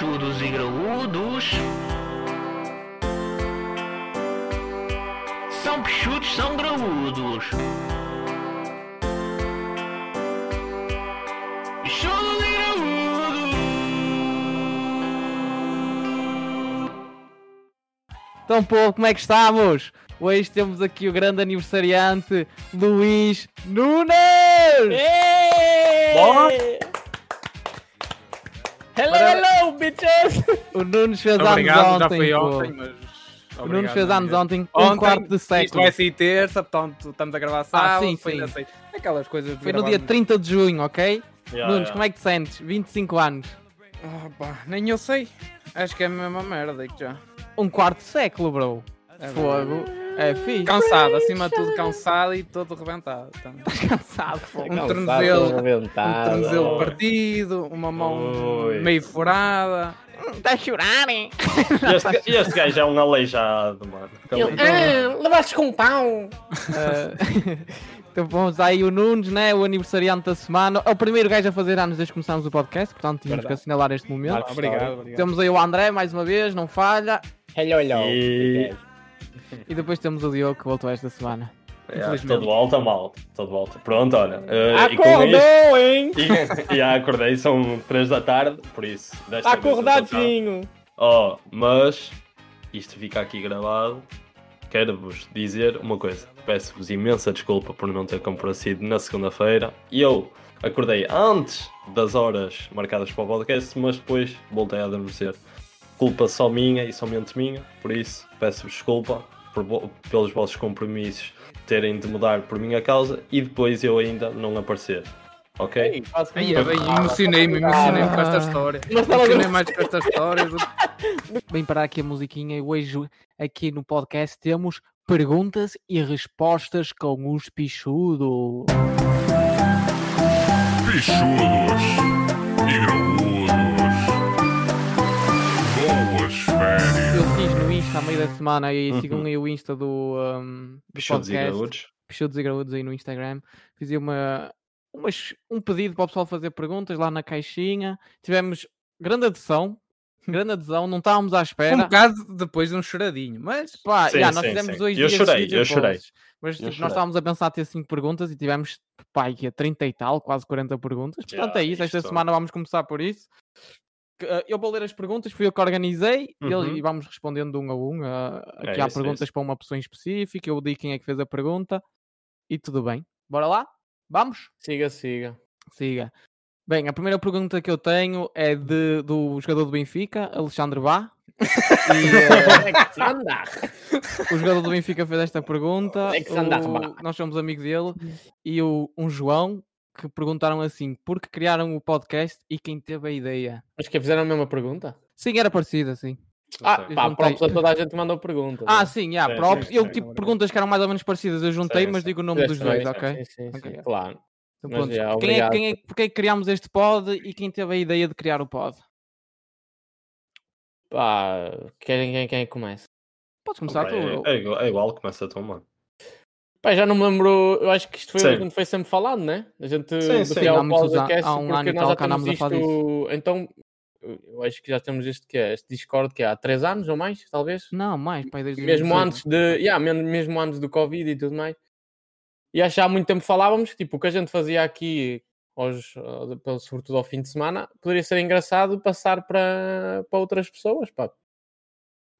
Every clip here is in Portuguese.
pichudos e graúdos. São pichudos, são graúdos. Pichudos e graúdos. Então, pô, como é que estamos? Hoje temos aqui o grande aniversariante Luís Nunes! Bom. Hello, Para- hello, bitches! O Nunes fez Obrigado, anos já ontem. foi pô. ontem, mas. O Nunes fez anos mesmo? ontem, um Ontem, quarto de Isto século. vai sair terça, portanto estamos a gravar sábado. sim, foi sim. assim. Aquelas coisas Foi no dia no- 30 de junho, ok? Yeah, Nunes, yeah. como é que te sentes? 25 anos. Ah, pá, nem eu sei. Acho que é a mesma merda que já. Um quarto de século, bro. É Fogo. É fixe. Cansado, acima de tudo cansado e todo rebentado. Então, Cansado, pô. Um Cansado, tornozelo- um tornozelo partido, uma mão Ui. meio furada. Está a chorar, hein? Este, este gajo é um aleijado, mano. Eu- Ah, levaste com um pau. Eh, então vamos aí o Nunes, né? O aniversariante da semana. É o primeiro gajo a fazer anos desde que começámos o podcast, portanto tínhamos que Verdade. assinalar este momento. Marcos Obrigado, obrigado. Temos aí o André, mais uma vez, não falha. Hello, hello. E- E depois temos o Diogo que voltou esta semana. Yeah, Infelizmente. todo alta, mal. Todo alta. Pronto, olha. e com Acordou, hein? isto- E, já acordei, são 3 da tarde, por isso. Acordadinho. Oh, mas isto fica aqui gravado. Quero-vos dizer uma coisa. Peço-vos imensa desculpa por não ter comparecido na segunda-feira. E eu acordei antes das horas marcadas para o podcast, mas depois voltei a adormecer. Culpa só minha e somente minha, por isso peço-vos desculpa por pelos vossos compromissos terem de mudar por minha causa e depois eu ainda não aparecer. Ok? Ei, é bem, emocionei-me, emocionei-me com esta história. Emocionei mais com esta história. Vem parar aqui a musiquinha e hoje aqui no podcast temos perguntas e respostas com os pichudos. Pichudos e graúdos. Boas férias. Eu Insta a meio da semana e sigam aí o Insta do, um, do e podcast. graúdos. Pichudos e graúdos aí no Instagram. Fiz aí uma, umas- um pedido para o pessoal fazer perguntas lá na caixinha. Tivemos grande adesão. Grande adesão, não estávamos à espera. Um bocado depois de um choradinho, mas Pá, Sim, já, nós sim, fizemos sim. dois Eu dias chorei, eu chorei. Mas tipo, chorei. nós estávamos a pensar ter 5 perguntas e tivemos pá, aqui a 30 e tal, quase 40 perguntas. Já, Portanto, é isso. Esta semana vamos começar por isso. Eh, Eu vou ler as perguntas, fui eu que organizei e Uhum. e vamos respondendo um a um. É aqui há isso, é perguntas isso. para uma pessoa em específico, eu digo quem é que fez a pergunta e tudo bem. Bora lá? Vamos? Siga, siga. Siga. Bem, a primeira pergunta que eu tenho é de, do jogador do Benfica, Alexandre Bá. E, Alexander. o jogador do Benfica fez esta pergunta. O- Bá. nós somos amigos dele. E o, um João que perguntaram assim: por que criaram o podcast e quem teve a ideia? Mas que fizeram a mesma pergunta? Sim, era parecido assim. Ah, Eu pá, juntei. props a toda a gente mandou perguntas. Ah, né? sim, yeah, Sim, props. sim, eu sim, tipo obrigado. perguntas que eram mais ou menos parecidas, eu juntei, Sim, mas sim. digo o nome dos dois, ok? Sim, sim, sim, Ok. claro. Então, Mas, já, quem, é, quem é, porque é que criámos este pod e quem teve a ideia de criar o pod? Pá, quem, quem, quem é que começa? Podes começar tu. É, é igual, é igual, começa tu, mano. Pá, já não me lembro, eu acho que isto foi o Sim. que a gente foi sempre falando, né? A gente Sim, do sim. Há o muitos podcast, há um porque ano e nós já temos falar isto, então eu acho que já temos isto que é, este Discord que é há 3 anos ou mais, talvez. Não, mais, pai, desde mesmo 2018. antes de, yeah, mesmo antes do Covid e tudo mais. E acho que há muito tempo falávamos que tipo, o que a gente fazia aqui, aos, pelo- sobretudo ao fim de semana, poderia ser engraçado passar para, para outras pessoas. Pá.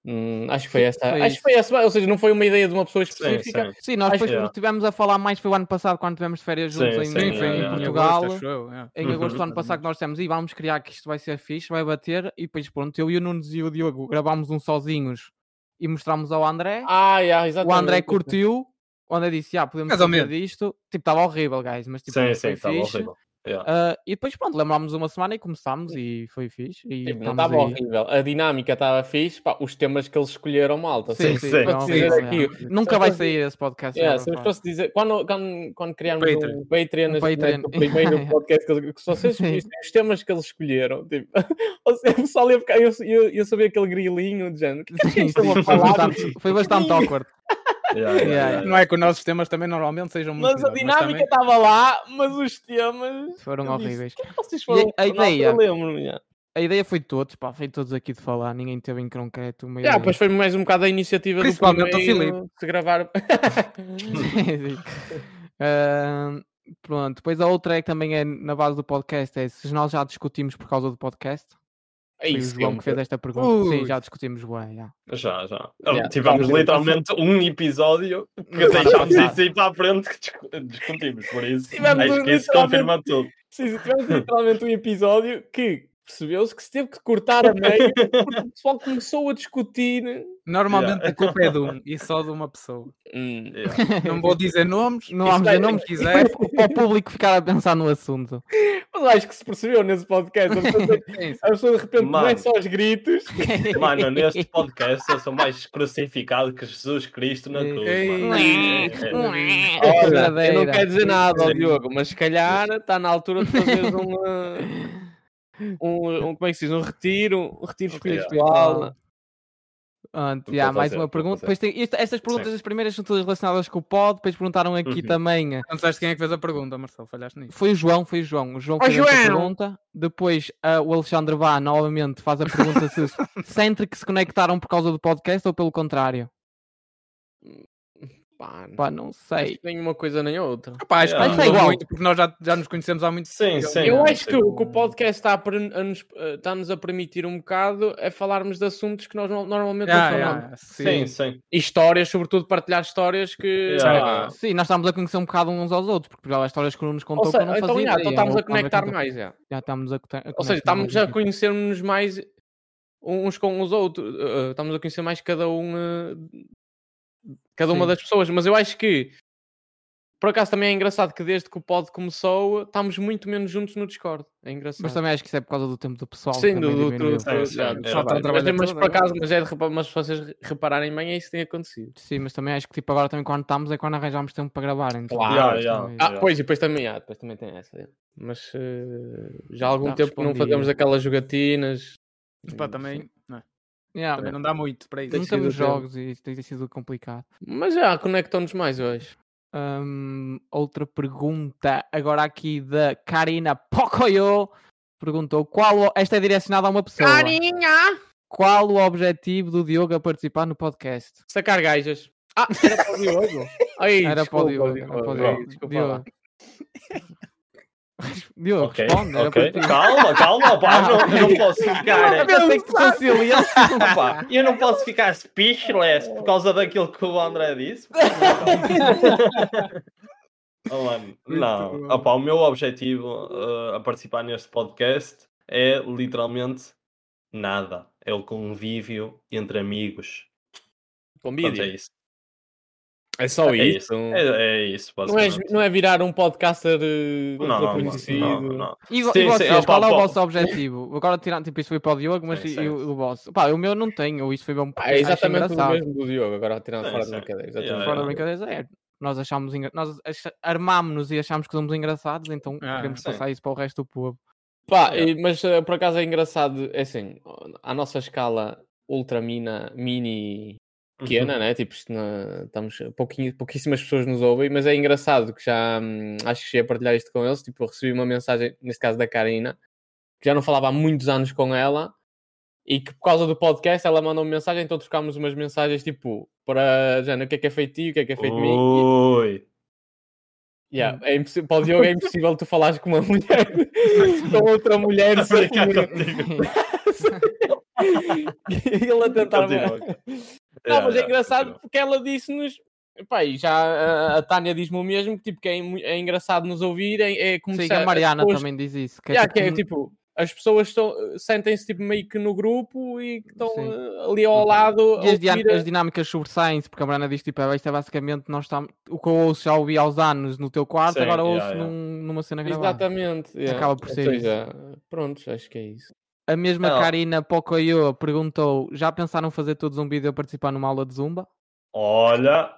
Hum, acho que foi Sim, essa. foi acho que foi essa, ou seja, não foi uma ideia de uma pessoa Sim, específica. sim. Sim, nós Acho depois que- estivemos a falar mais, foi o ano passado, quando tivemos de férias juntos Sim, em, sim, em- sim, em sim. Portugal. agosto, eu, é. Em agosto do ano passado que nós dissemos, e vamos criar que isto vai ser fixe, vai bater, e depois pronto, eu e o Nunes e o Diogo gravámos um sozinhos e mostramos ao André, Ah, yeah, o exatamente. André curtiu, o André disse, ah, podemos fazer disto, tipo, estava horrível, guys, mas tipo, Sim, foi sim, estava fixe. horrível. Yeah. Ah, e depois pronto, lembrámos uma semana e começámos e foi fixe. E Tipo, não estava aí. horrível. A dinâmica estava fixe. Pá, os temas que eles escolheram, malta. Sim, sim, sim. aqui, yeah. Nunca vai sair esse podcast. Yeah, ever, se eu posso dizer, quando, quando, quando criámos Patreon. o Patreon, Um a gente Patreon. mete o primeiro podcast que, eles- se vocês Sim. vissem os temas que eles escolheram, tipo, o pessoal ia ficar, eu, eu, eu sabia aquele grilinho de género. que Sim, sim, foi bastante, foi bastante awkward. Yeah, yeah, Yeah. Não é que os nossos temas também normalmente sejam muito Mas a melhores, dinâmica também- estava lá, mas os temas. Foram eu disse, horríveis. "O que é que vocês foram? a altura ideia? lembro-me, já. a ideia foi de todos, pá, foi de todos aqui de falar, ninguém teve em concreto uma Yeah, depois foi mais um bocado a iniciativa do Principalmente o primeiro de gravar. Ahm, pronto, depois a outra é que também é na base do podcast, é se nós já discutimos por causa do podcast. É Foi o isso, João que fez esta pergunta. Sim, Ui. já discutimos bem, já. Já, já. Yeah, Tivemos tá, literalmente um episódio que deixámos isso aí para a frente que discu- discutimos, por isso Tivemos acho que isso confirma tudo. Sim, tivemos literalmente um episódio que percebeu-se que se teve que cortar a meio porque o pessoal começou a discutir. Normalmente Yeah. a culpa é de um e só de uma pessoa. Hum, Yeah. Não vou dizer nomes, Não vamos dizer nomes, quem quiser. para o público ficar a pensar no assunto. Mas acho que se percebeu nesse podcast. A pessoa, Sim, sim. a pessoa de repente não é Mano. só os gritos. Mano, neste podcast eu sou mais crucificado que Jesus Cristo na cruz. É, é. Olha, eu não quero dizer nada, ó Sim. Diogo, mas se calhar está na altura de fazeres um, uh, um, um- como é que se diz? Um retiro, um retiro espiritual. Pronto, já, mais fazer, uma pergunta. fazer. Depois tem, isto- estas perguntas, Sim. as primeiras são todas relacionadas com o pod. Depois perguntaram aqui Uhum. também. eh, Não sabes quem é que fez a pergunta, Marcelo, falhaste nisso. Foi o João, foi o João. O João fez João! pergunta. Depois ah, o Alexandre Vá novamente faz a pergunta se sempre que se conectaram por causa do podcast ou pelo contrário. Pá, não Pá, não acho sei. que nem uma coisa nem outra. Pá, acho que Yeah. é igual. muito, porque nós já, já nos conhecemos há muito Sim, sim. Eu não acho que o que o podcast está a, nos, eh, está-nos a permitir um bocado é falarmos de assuntos que nós no- normalmente Yeah, não yeah, falamos. Sim, sim. E histórias, sobretudo partilhar histórias que. Yeah. Sim, nós estamos a conhecer um bocado uns aos outros, porque já há histórias que o nos contou Ou seja, não então, fazia yeah, então estamos a conectar mais. yeah. Já estamos a, a Ou seja, estamos mais a conhecer-nos mais uns com os outros. eh, estamos a conhecer mais cada um. eh, cada uma Sim. das pessoas. Mas eu acho que. Por acaso também é engraçado que desde que o pod começou, estamos muito menos juntos no Discord. É engraçado. Mas também acho que isso é por causa do tempo do pessoal. Sim, do, do, do, do- já, é mas, mas tudo por agora. acaso, mas, é de, mas se vocês repararem bem, é isso que tem acontecido. Sim, mas também acho que tipo, agora também quando estamos é quando arranjamos tempo para gravar. Então, Claro. Também- Ah, Yeah. pois, e depois também, ah, depois também tem essa. é. Mas eh, já há algum Tá tempo que não fazemos aquelas jogatinas. Pá, também, é? Yeah, também não dá muito para isso. não sido temos tempo. jogos e isso tem sido complicado. Mas já conectam-nos mais hoje. Hum, outra pergunta agora aqui da Karina Pocoyo perguntou qual o- esta é direcionada a uma pessoa. Qual o objetivo do Diogo a participar no podcast? Sacar gajas. Ah, era para o Diogo. Ai, Era para o desculpa, Diogo. Era para o Diogo. Diogo. Diogo, Ok, responde. era ok. para. Calma, calma, pá. Não, eu não posso ficar. Eu pensei que. Opa, eu não posso ficar speechless por causa daquilo que o André disse. Oh, mano, não, bom. Opa, o meu objetivo uh, a participar neste podcast é literalmente nada. É o convívio entre amigos. Portanto, é isso. É só É isso. isso. É, é isso, Não, é, não é virar um podcaster eh, Não, não, conhecido. não, não. E, Sim, e sim, vocês, opa, qual é o opa. vosso objetivo? Agora tirando, tipo, isto foi para o Diogo, mas Sim, e, sim. o, o vosso? Pá, o meu não tenho, isto foi mesmo Ah, é exatamente o mesmo do Diogo, agora tirando Sim, fora sim. da brincadeira. Yeah, Exatamente. Fora da brincadeira, é. Nós achámos engra... nós ach- armámos-nos e achámos que somos engraçados, então Ah, queremos sim. passar isso para o resto do povo. Pá, e- mas eh, por acaso é engraçado, é assim, à nossa escala ultra mina, mini pequena, né? Tipo, na- estamos, pouquinho, pouquíssimas pessoas nos ouvem, mas é engraçado que já hum, acho que cheguei a partilhar isto com eles. Tipo, eu recebi uma mensagem, neste caso da Karina, que já não falava há muitos anos com ela e que por causa do podcast ela mandou uma mensagem, então trocámos umas mensagens tipo para Jana, o que é que é feito de ti, o que é que é feito de mim. Ui. Yeah, é impossi- para o Diogo é impossível tu falares com uma mulher, com outra mulher, sem ele a tentar. Não, mas é engraçado porque ela disse-nos. Pá, e já a, a Tânia diz-me o mesmo, que, tipo, que é, é engraçado nos ouvir, é, é como Sim, se que a Mariana pessoas- também diz isso. Que é, Yeah, tipo, que é tipo, as pessoas estão- sentem-se tipo, meio que no grupo e que estão eh, ali ao lado. E as, a- as dinâmicas sobressaem-se, porque a Mariana diz tipo, "Ah, isto é basicamente nós estamos. O que eu ouço já ouvi aos anos no teu quarto, Sim, agora yeah, ouço yeah. num- numa cena gravada. Exatamente. yeah. Acaba por Ou ser seja, Pronto, acho que é isso. A mesma Não. Karina Pocoyo perguntou: já pensaram fazer todos um vídeo a participar numa aula de zumba? Olha,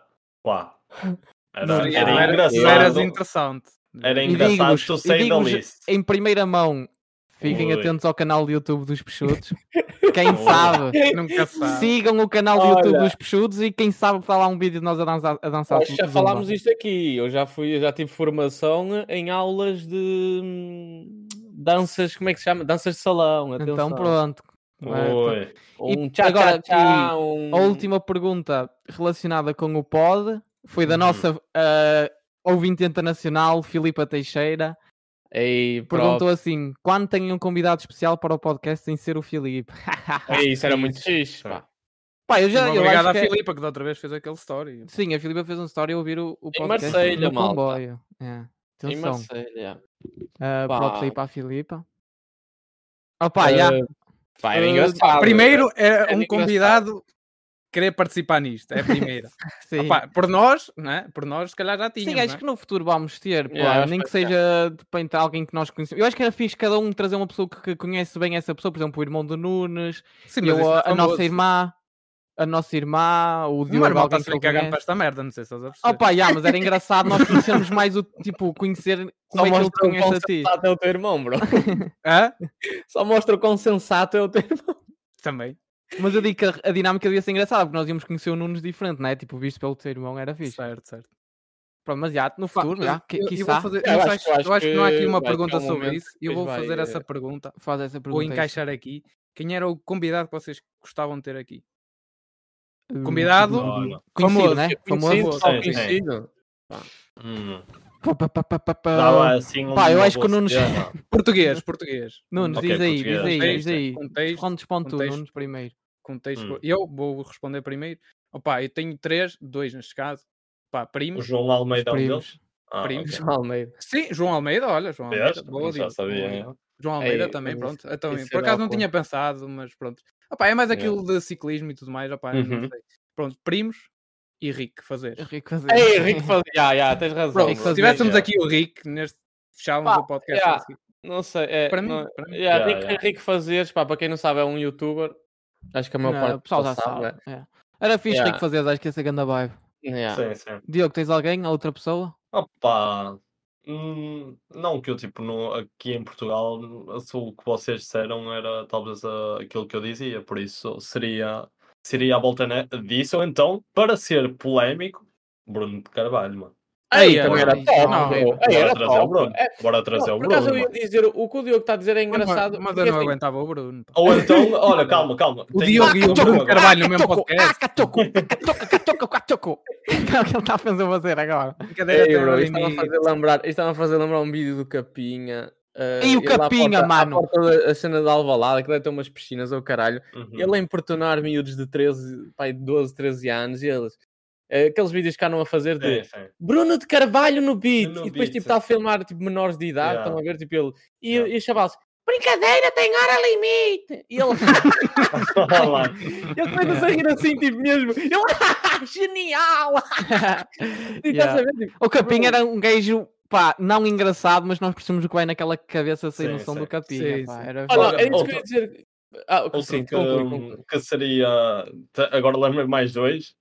pá. Era, Não, era Era- Eras engraçado. interessante. Era engraçado e the digo-vos least. em primeira mão, fiquem Ui. atentos ao canal do YouTube dos Peixotos. Quem sabe, Nunca sabe. sigam o canal do YouTube Olha. dos Peixotos e quem sabe está lá um vídeo de nós a dançar. A dançar já falámos isto aqui. Eu já fui, eu já tive formação em aulas de, danças, como é que se chama? Danças de salão. Então atenção. pronto. Oi. Um tchá, agora tchá, tchá, um... A última pergunta relacionada com o pod foi da Uhum. nossa ah, ouvinte internacional, Filipa Teixeira. Ei, Perguntou assim: quando tem um convidado especial para o podcast sem ser o Filipe? Ei, isso era muito xixi, pá. Pá, eu já eu Obrigado acho à que é- Filipa, que da outra vez fez aquele story. Sim, a Filipa fez um story a ouvir o, o Em podcast Marselha, no malta. comboio. É. Em. Marselha. Uh, Pá. props aí para a Filipa. Opa, já. Eh, Pá, era Eh, engraçado. Primeiro é é um engraçado. convidado querer participar nisto, é a primeira. Sim. Opá, por nós, né? por nós, se calhar já tínhamos. Sim, acho né? que no futuro vamos ter, pá, Yeah, nem que seja de repente alguém que nós conhecemos. Eu acho que era fixe cada um trazer uma pessoa que, conhece bem essa pessoa, por exemplo, o irmão do Nunes, Sim, eu, isso a, é a nossa irmã, a nossa irmã, o O meu Diogo, irmão alguém está-se a cagar para esta merda, não sei se estás a perceber. Opa, yeah, mas era engraçado nós conhecermos mais o tipo, conhecer como é que ele te mostra o conhece quão a ti. sensato é o teu irmão, bro. Hã? Só mostra o quão sensato é o teu irmão. Também. Mas eu digo que a, a dinâmica devia ser engraçada, porque nós íamos conhecer o Nunes diferente, não é? Tipo, visto pelo teu irmão era fixe. Certo, certo. Pronto, mas já, no Pá, futuro, já, que, eu, eu quiçá, vou fazer, Eu eu, acho acho, que- acho não há aqui uma pergunta um sobre momento isso. que Eu vou fazer vai, essa eh, pergunta. faz essa pergunta. Vou encaixar aqui. Quem era o convidado que vocês gostavam de ter aqui? Hum, Convidado? Olha. Conhecido, famoso, né? Conhecido, Famoso. só Sim, sim. conhecido. Hum. Pá, pá, pá, pá, pá, pá. Dava assim pá, eu acho que o Nunes-. Português, português. Nunes, diz aí, diz aí, diz aí. Contexto, Respondes para tu. Nunes, primeiro. contexto. Hum. Eu vou responder primeiro. Opa, eu tenho três, dois neste caso. Pá, O primos. João Almeida é um primos. deles? Ah, Primos. ok. João Almeida. Sim, João Almeida, olha, João? Almeida. Boa Já dica, sabia. é. João Almeida Ei, também, pronto. Então, por acaso não tinha pensado, mas pronto. Opa, é mais É. aquilo de ciclismo e tudo mais. Opa, Uhum. sei. Pronto, primos e Rick fazer. Rico fazer. Ei, Rico fazia. Já, já, tens razão. Pronto, Rick se fazer, tivéssemos aqui o Rick neste fechávamos o podcast. já. assim. Não sei. É, Para mim, não- para mim. Yeah, Rico, já. Rico Fazeres, pá, para quem não sabe, é um youtuber. Acho que a maior Não, parte o pessoal do já sabe. é. Era fixe Yeah. Rico fazer, acho que ia ser grande vibe. é. Yeah. Sim, sim. Diogo, tens alguém? Outra pessoa? Opa, hum, não que eu tipo no, aqui em Portugal o que vocês disseram era talvez ah, aquilo que eu dizia, por isso seria seria a volta disso, ou então, para ser polémico, Bruno de Carvalho, mano. Ei, Ei, também era top. não, bro. ei, Ei, Bora era trazer o top. Bruno. É, Bora trazer não, o por acaso Bruno. eu ia dizer, o que o Diogo está a dizer é engraçado. Mas, eu não assim, aguentava o Bruno. Ou então, olha, calma, calma. O Diogo e o Bruno Carvalho no mesmo podcast. Ah, catoco, catoco, catoco, catoco. É o que ele está a fazer fazer agora. Ei, bro, isto estava a fazer lembrar, isto estava a fazer lembrar um vídeo do Capinha. eh, E o à Capinha, porta- mano? porta da- a cena de Alvalade, que deve ter umas piscinas ou caralho. Uhum. Ele a importunar miúdos de 13, pai, 12, 13 anos e eles. Eh, aqueles vídeos que andam a fazer de sim. Bruno de Carvalho no beat No e depois beat, tipo está a filmar tipo menores de idade, Yeah. estão a ver tipo ele e, Yeah. e os chavalos brincadeira tem hora limite e ele Olha lá. eu estou a rir assim tipo mesmo ele genial e Yeah. a ver tipo, O Capinha era um gajo, pá, não engraçado, mas nós percebemos o que vai naquela cabeça sem Sim, noção sim. do pá, sim. era olha era isso que eu ia dizer ah, Outro sim, que, conclui, conclui. que seria. Agora lembro mais dois.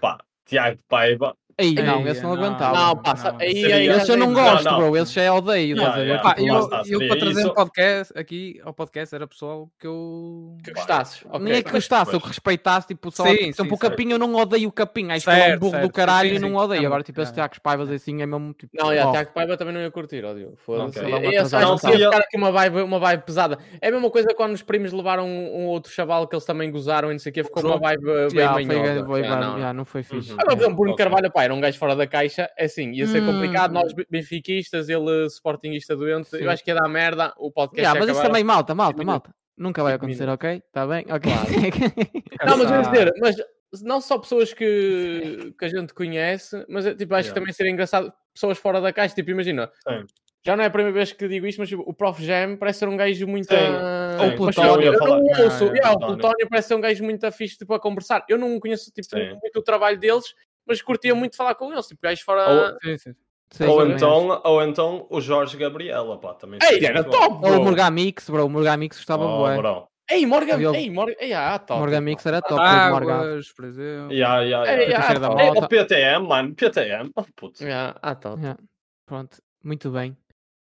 Pá, Tiago Paiva. Ei, Ei, não, esse não não, aguentava. não não, passa não. aí, Seria- aí Esse eu não Não, gosto, não. bro. Esse já é odeio. Yeah, estás a ver? yeah. Pá, Tipo, eu, eu para trazer isso. um podcast aqui ao podcast era pessoal que eu. que gostasses ok. Nem é que gostasse, eu que respeitasse, tipo, só, Sim, tipo, sim, o Capinha eu não odeio o Capinha, acho que é um Certo, burro do caralho sim, e não sim. odeio. É Agora, tipo, esse é. Tiago Paivas assim é mesmo tipo. Não, oh, Tiago Paiva também não ia curtir, ó Diogo. Foda-se. É um ia ficar aqui uma vibe, uma vibe pesada. É a mesma coisa quando os primos levaram um, um outro chaval que eles também gozaram e não sei o que, ficou uma vibe bem manhosa. não. não foi fixe. Uhum. Agora, por exemplo, Bruno Ok. Carvalho, pá, era um gajo fora da caixa, é assim, ia ser Hum. complicado, nós be- benfiquistas, ele sportinguista doente, Sim. eu acho que ia dar merda, o podcast ia mas isso também, malta, malta, malta. Nunca vai acontecer, ok? Está bem? Ok. Não, mas eu Essa- dizer, mas não só pessoas que, que a gente conhece, mas tipo, acho que Yeah. também seria engraçado pessoas fora da caixa, tipo, imagina, Sim. já não é a primeira vez que digo isto, mas tipo, o Prof. Jam parece ser um gajo muito. Sim, sim, Ou mas Plutónio. eu, eu não ouço, Ah, é, yeah, o Plutónio. Plutónio parece ser um gajo muito fixe tipo, a conversar. Eu não conheço tipo, Sim. muito o trabalho deles, mas curtia muito falar com eles, tipo, gajos fora. Ou- Sim, sim. Sim, Ou então, ou então o Jorge Gabriela, pá, também. Ei, era bom. top! Ou o bro. Morgamix, bro. O Morgamix gostava Oh, bué. bro. Ei, Morgan, Eu- ei, Morgan, ei, ah, top. Morgamix era top. o Morgan. Águas, por exemplo. Yeah, yeah, Ei, yeah. ah, top. Ei, moto. o PTM, mano, PTM. Oh, putz. Yeah, ah, top. Yeah. Pronto, muito bem.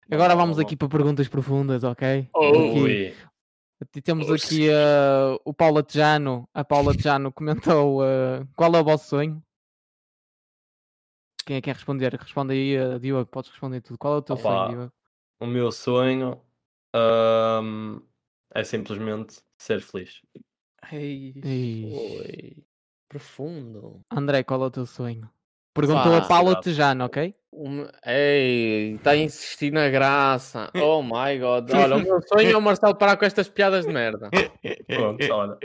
Agora Bom, vamos bom, aqui para perguntas profundas, ok? Aqui- Ui. Temos aqui uh, o Paula Tejano. A Paula Tejano comentou uh, qual é o vosso sonho? Quem é que quer responder? Responde aí, uh, Diogo. Podes responder tudo. Qual é o teu Opa. sonho, Diogo? O meu sonho Ahm, é simplesmente ser feliz. Ei. Oi. Profundo. André, qual é o teu sonho? Perguntou a Fácil, Paulo gato. Tejano, ok? Um- Ei, está a insistir na graça. Oh my god. Olha, o meu sonho é o Marcelo parar com estas piadas de merda. Pronto, olha.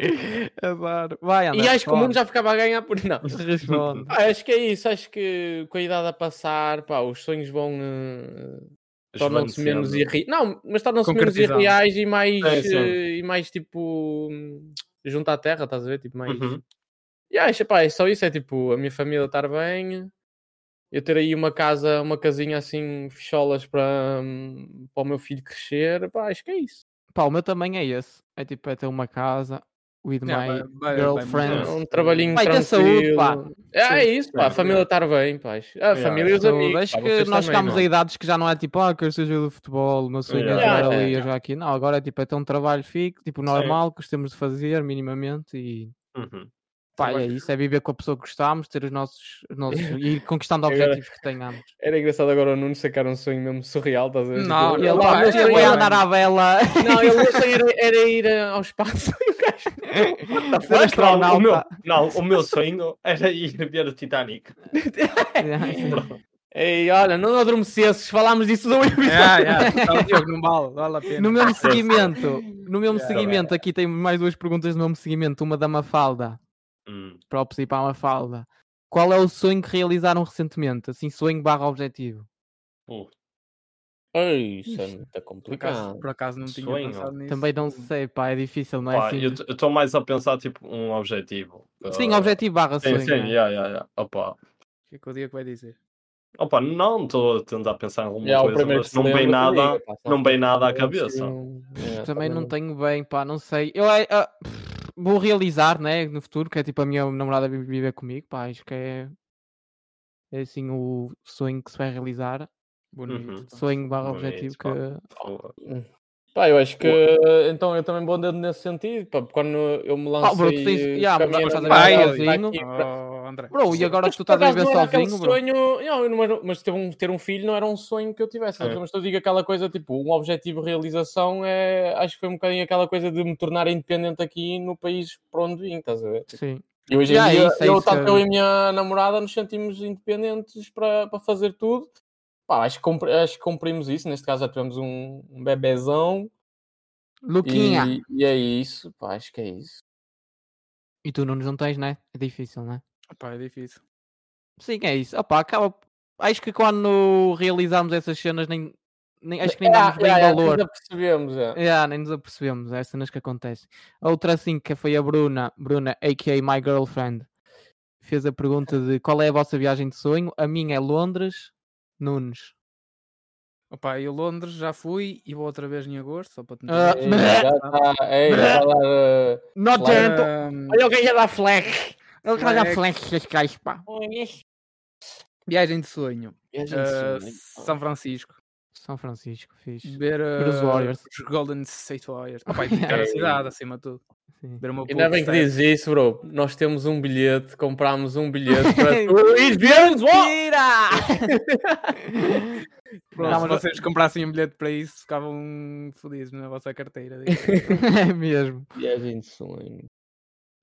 Adoro. Vai, André. E acho que o mundo já ficava a ganhar por. Não. Responde. Pá, acho que é isso. Acho que com a idade a passar, pá, os sonhos vão. eh, tornam-se menos irreais. Não, mas tornam-se menos irreais e mais, sim. eh, e mais tipo. junto à terra, estás a ver? Tipo, mais. Uhum. E acho, pá, é só isso. É tipo, a minha família estar bem. Eu ter aí uma casa, uma casinha assim, fecholas para, hum, para o meu filho crescer. Pá, acho que é isso. Pá, o meu também é esse. É tipo, é ter uma casa, with Não, my vai- girlfriend. É um trabalhinho Vai ter tranquilo. saúde, pá. É, é isso, pá. A família estar bem, pá. A família e os amigos. Acho que nós chegámos não? a idades que já não é tipo, ah, quero ser jogador de futebol, o meu sonho Yeah. é Yeah, ali, yeah, a jogar aqui. Não, agora é tipo, é ter um trabalho fixo, tipo, normal, que temos de fazer minimamente e Uhum. Pá, é isso, é viver com a pessoa que gostamos, ter os nossos, os nossos e ir conquistando Agora- objetivos que tenhamos. Era engraçado agora o Nuno sacar um sonho mesmo surreal, estás a ver? Não, Tipo, ele, Pá, "Ah, é eu bem, vou é andar à vela. Não, ele o sonho era, era ir ao espaço e o gajo. Ser astronauta. Não, o meu, não, o meu sonho era ir ver o Titanic. Ei, olha, não adormecesses, falámos disso do episódio. Yeah, yeah. Tá, não vale, vale a pena. No mesmo seguimento, no mesmo Yeah. seguimento, aqui tem mais duas perguntas no mesmo seguimento, uma da Mafalda, Hum. props aí para a Mafalda. Qual é o sonho que realizaram recentemente? Assim, sonho barra objetivo. Uh, Ei, isso é muito Por acaso, complicado. por acaso não tinha Sonho. pensado nisso. Também não sei, pá, é difícil, não é pá, assim? eu estou mais a pensar tipo um objetivo. Sim, Ah, objetivo barra Sim, sonho. sim, yeah, yeah, yeah. Opa. O que é que o Diego vai dizer? Opa, não estou a tentar pensar em alguma Já, o coisa, mas não vem nada, diga, pá, não vem nada à cabeça. é, Também não não- tenho bem, pá, não sei. Eu eh, ah, vou realizar, né, no futuro, que é tipo a minha namorada vi- viver comigo, pá, acho que é, é assim o sonho que se vai realizar. Bonito. Uhum. Sonho barra Bonito, objetivo que. Pá, eu acho que então eu também vou andando nesse sentido. Pá, quando eu me lancei. Oh, bro, tu tens- yeah, mas minha estás a viver sozinho? aqui pra- Oh, André. Bro, e agora que tu estás a viver sozinho, bro. sonho, não, não mas ter um, ter um filho não era um sonho que eu tivesse. É. Mas eu digo aquela coisa, tipo, um objetivo de realização é, acho que foi um bocadinho aquela coisa de me tornar independente aqui no país para onde vim, estás a ver? Sim. E hoje Yeah, em dia, isso, é eu, isso, tanto é. eu e a minha namorada nos sentimos independentes para, para fazer tudo. Pá, acho, que cumpri- acho que cumprimos isso. Neste caso já tivemos um, um bebezão. Luquinha. E, e é isso, pá, acho que é isso. E tu não não tens, né? É difícil, né? Pá, é difícil. Sim, é isso. Opa, acaba. Acho que quando realizamos essas cenas, nem, nem acho que nem damos Ah, bem ah, valor. ainda percebemos, é. Yeah, nem nos apercebemos, é as cenas que acontecem. A outra assim que foi a Bruna, Bruna, a.k.a. My Girlfriend, fez a pergunta de qual é a vossa viagem de sonho. A minha é Londres, Nunes. Opa, eu Londres já fui e vou outra vez em agosto, só para te Ei, já está, ei, já Not Claro. gentle. Ahm, Olha o que é da flex. Ele traz a das caixas, pá. viagem de sonho. Viagem de Ah, sonho. São Francisco. São Francisco, fiz. Ver os ah, Warriors. os Golden State Warriors. Opa, e visitar a cidade, acima de tudo. Sim. Ver Ainda bem que dizes isso, bro. Nós temos um bilhete, comprámos um bilhete para tu ires ver os Warriors. Mentira! Pronto, Não, se mas- vocês comprassem um bilhete para isso, ficavam fodidos na vossa carteira. é mesmo. Viagem de sonho.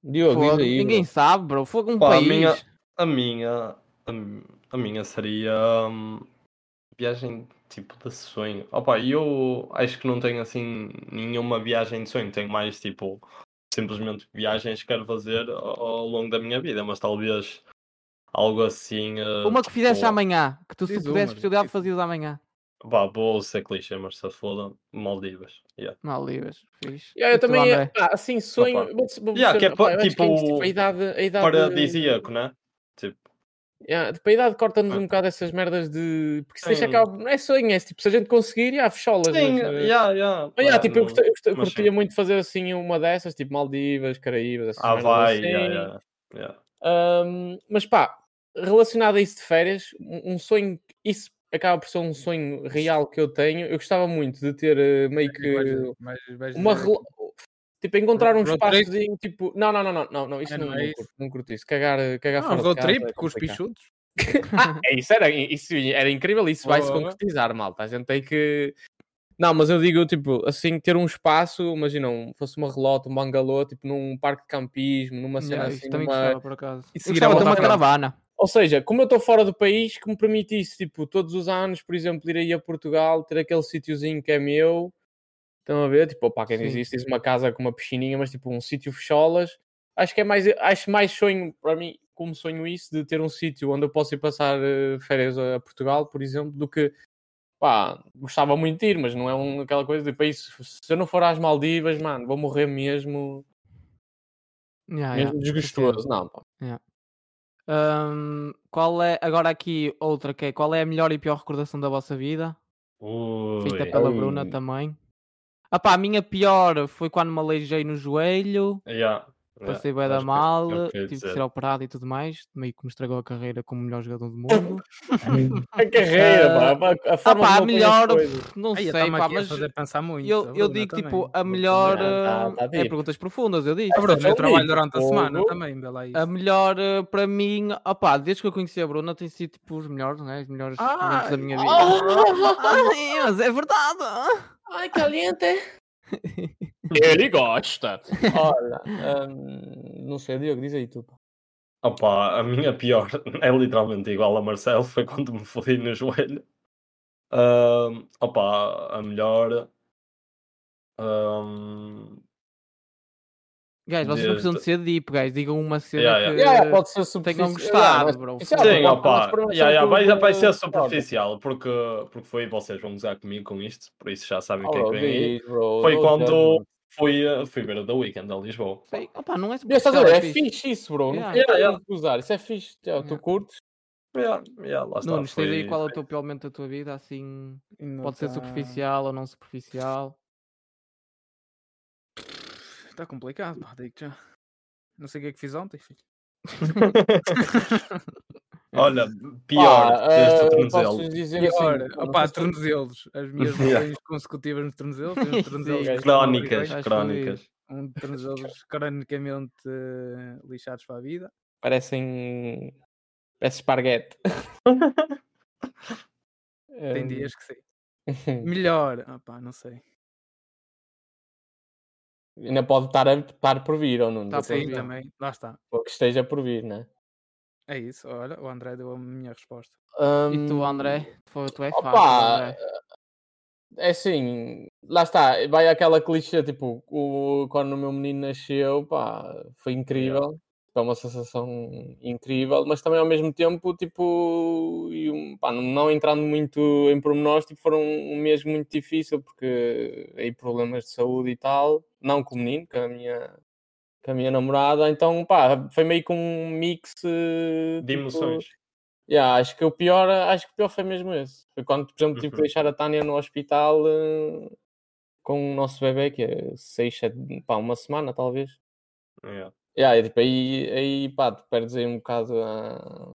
Diogo, Fogo, diz aí, Ninguém bro. sabe, bro. Fogo um Pá, a país. minha- A minha, a, mi- a minha seria hum, viagem tipo de sonho. Opa, eu acho que não tenho assim nenhuma viagem de sonho, tenho mais tipo simplesmente viagens que quero fazer ao, ao longo da minha vida, mas talvez algo assim. eh, Uma que fizesse tipo, amanhã, que tu se Diz tivesse possibilidade de tipo- fazias amanhã. Pá, vou ser clichê, mas se foda, Maldivas. Yeah. Maldivas, fixe. Yeah, E eu tu, também, André? ah, assim, sonho. Opa. vou- vou Yeah, ser- que é opa, é isso, tipo, a idade, a idade Paradisíaco, né? Tipo, Yeah, tipo, a idade corta-nos Ah. um bocado essas merdas de. Porque se deixa Sim. acaba. Não é sonho, é tipo, se a gente conseguir, já, fecholas. sim, mas, eh, yeah, yeah, mas, yeah, tipo, eu, não- gostei, eu, gostei- eu mas curtia sim. muito fazer assim uma dessas, tipo Maldivas, Caraíbas, essas Ah, merdas vai, assim. yeah, yeah, yeah. Um, mas pá, relacionado a isso de férias, um sonho, isso acaba por ser um sonho real que eu tenho. Eu gostava muito de ter eh, meio que Vais- vais- vais uma tipo encontrar um Road trip? espaçozinho, tipo, não, não, não, não, não, não isso Ah, não, não não, é isso? curto, não curto isso. Cagar, eh, cagar Ah, fora de trip é com os pichudos. Ah, é isso era, isso era incrível, isso vai se concretizar, malta. A gente tem que Não, mas eu digo, tipo, assim, ter um espaço, imagina, um, fosse uma relota, um bangalô, tipo, num parque de campismo, numa cena Yeah, assim, isso também numa- gostava, por acaso. E seguir uma caravana. Ou seja, como eu estou fora do país, que me permitisse, tipo, todos os anos, por exemplo, ir aí a Portugal, ter aquele sítiozinho que é meu. Estão a ver? Tipo, opá, quem diz isso, diz uma casa com uma piscininha, mas tipo, um sítio fecholas. Acho que é mais, acho mais sonho, para mim, como sonho isso, de ter um sítio onde eu possa ir passar eh, férias a Portugal, por exemplo, do que, pá, gostava muito de ir, mas não é um, aquela coisa de país, se eu não for às Maldivas, mano, vou morrer mesmo, Yeah, mesmo yeah, desgostoso. Não, pá. Hum, qual é, agora aqui outra que é, qual é a melhor e pior recordação da vossa vida? Feita Ui. pela Ui. Bruna também. Ah pá, a minha pior foi quando me aleijei no joelho, Yeah. Passei bem da que é mal, o que eu ia tive que dizer. ser operado e tudo mais, meio que me estragou a carreira como melhor jogador do mundo. A carreira, Ah, pá, a ah forma pá, a eu melhor, não Aí, sei, pá, mas fazer pensar muito. eu, eu digo também. tipo, a melhor. Ah, ah, tá é perguntas profundas, eu disse. A Bruna, eu Essa trabalho é durante a semana também, isso. A melhor eh, para mim, opá, desde que eu conheci a Bruna, tem sido tipo os melhores, né? Os melhores momentos da minha vida. Ai, mas é verdade. Ai, caliente. Ele gosta. Olha, hum, não sei, Diogo, diz aí tu. pá. Opa, a minha pior é literalmente igual a Marcelo, foi quando me fodi no joelho. Ahm, opa, a melhor. ahm, Guys, vocês não precisam de ser deep, guys. Digam uma cena Yeah, yeah. que Yeah, pode ser superficial. tenham gostado, mas- bro. é Sim, opa, yeah, yeah, vai, vai ser superficial, porque, porque foi vocês vão gozar comigo com isto, por isso já sabem o Oh, que é que vem aí. Foi quando fui, eh, fui ver o The Weeknd a Lisboa. Sei. Opá, não é Devias estás a ver, é fixe. isso, bro. Não Yeah. yeah, Yeah, yeah. usar. Isso é fixe. Yeah, Tu curtes? Yeah, yeah, lá está, aí foi- qual é o teu pior momento da tua vida? Assim, não pode ser tá- superficial ou não superficial. Está complicado, pá, digo já. Não sei o que é que fiz ontem, filho. Olha, pior Pá, deste eh, tornozelo. posso dizer Pior, assim, opá, tornozelos. As minhas lesões consecutivas nos tornozelos. que Crónicas, crónicas. Um tornozelos cronicamente eh, lixados para a vida. Parecem. Parece esparguete. Tem dias que sim. Melhor, opá, não sei. Ainda pode estar, a, estar por vir, ou não? Tá por Sim, vir. também. Lá está. Ou que esteja por vir, né? É isso. Olha, o André deu a minha resposta. E tu, Hum, André? Tu, tu é fácil, é assim, lá está, vai aquela clichê, tipo, o, quando o meu menino nasceu, pá, foi incrível, foi uma sensação incrível, mas também ao mesmo tempo, tipo, e um- pá, não, entrando muito em pormenores, tipo, foram um mês muito difícil, porque aí problemas de saúde e tal, não com o menino, com a minha, com a minha namorada, então, pá, foi meio que um mix eh, De tipo, emoções. Yeah, acho que o pior, acho que o pior foi mesmo esse. Foi quando, por exemplo, tive que Uhum. deixar a Tânia no hospital eh, com o nosso bebê, que é 6, 7, pá, uma semana talvez. Yeah. Yeah, e, tipo, aí, aí, pá, tu perdes aí um bocado a.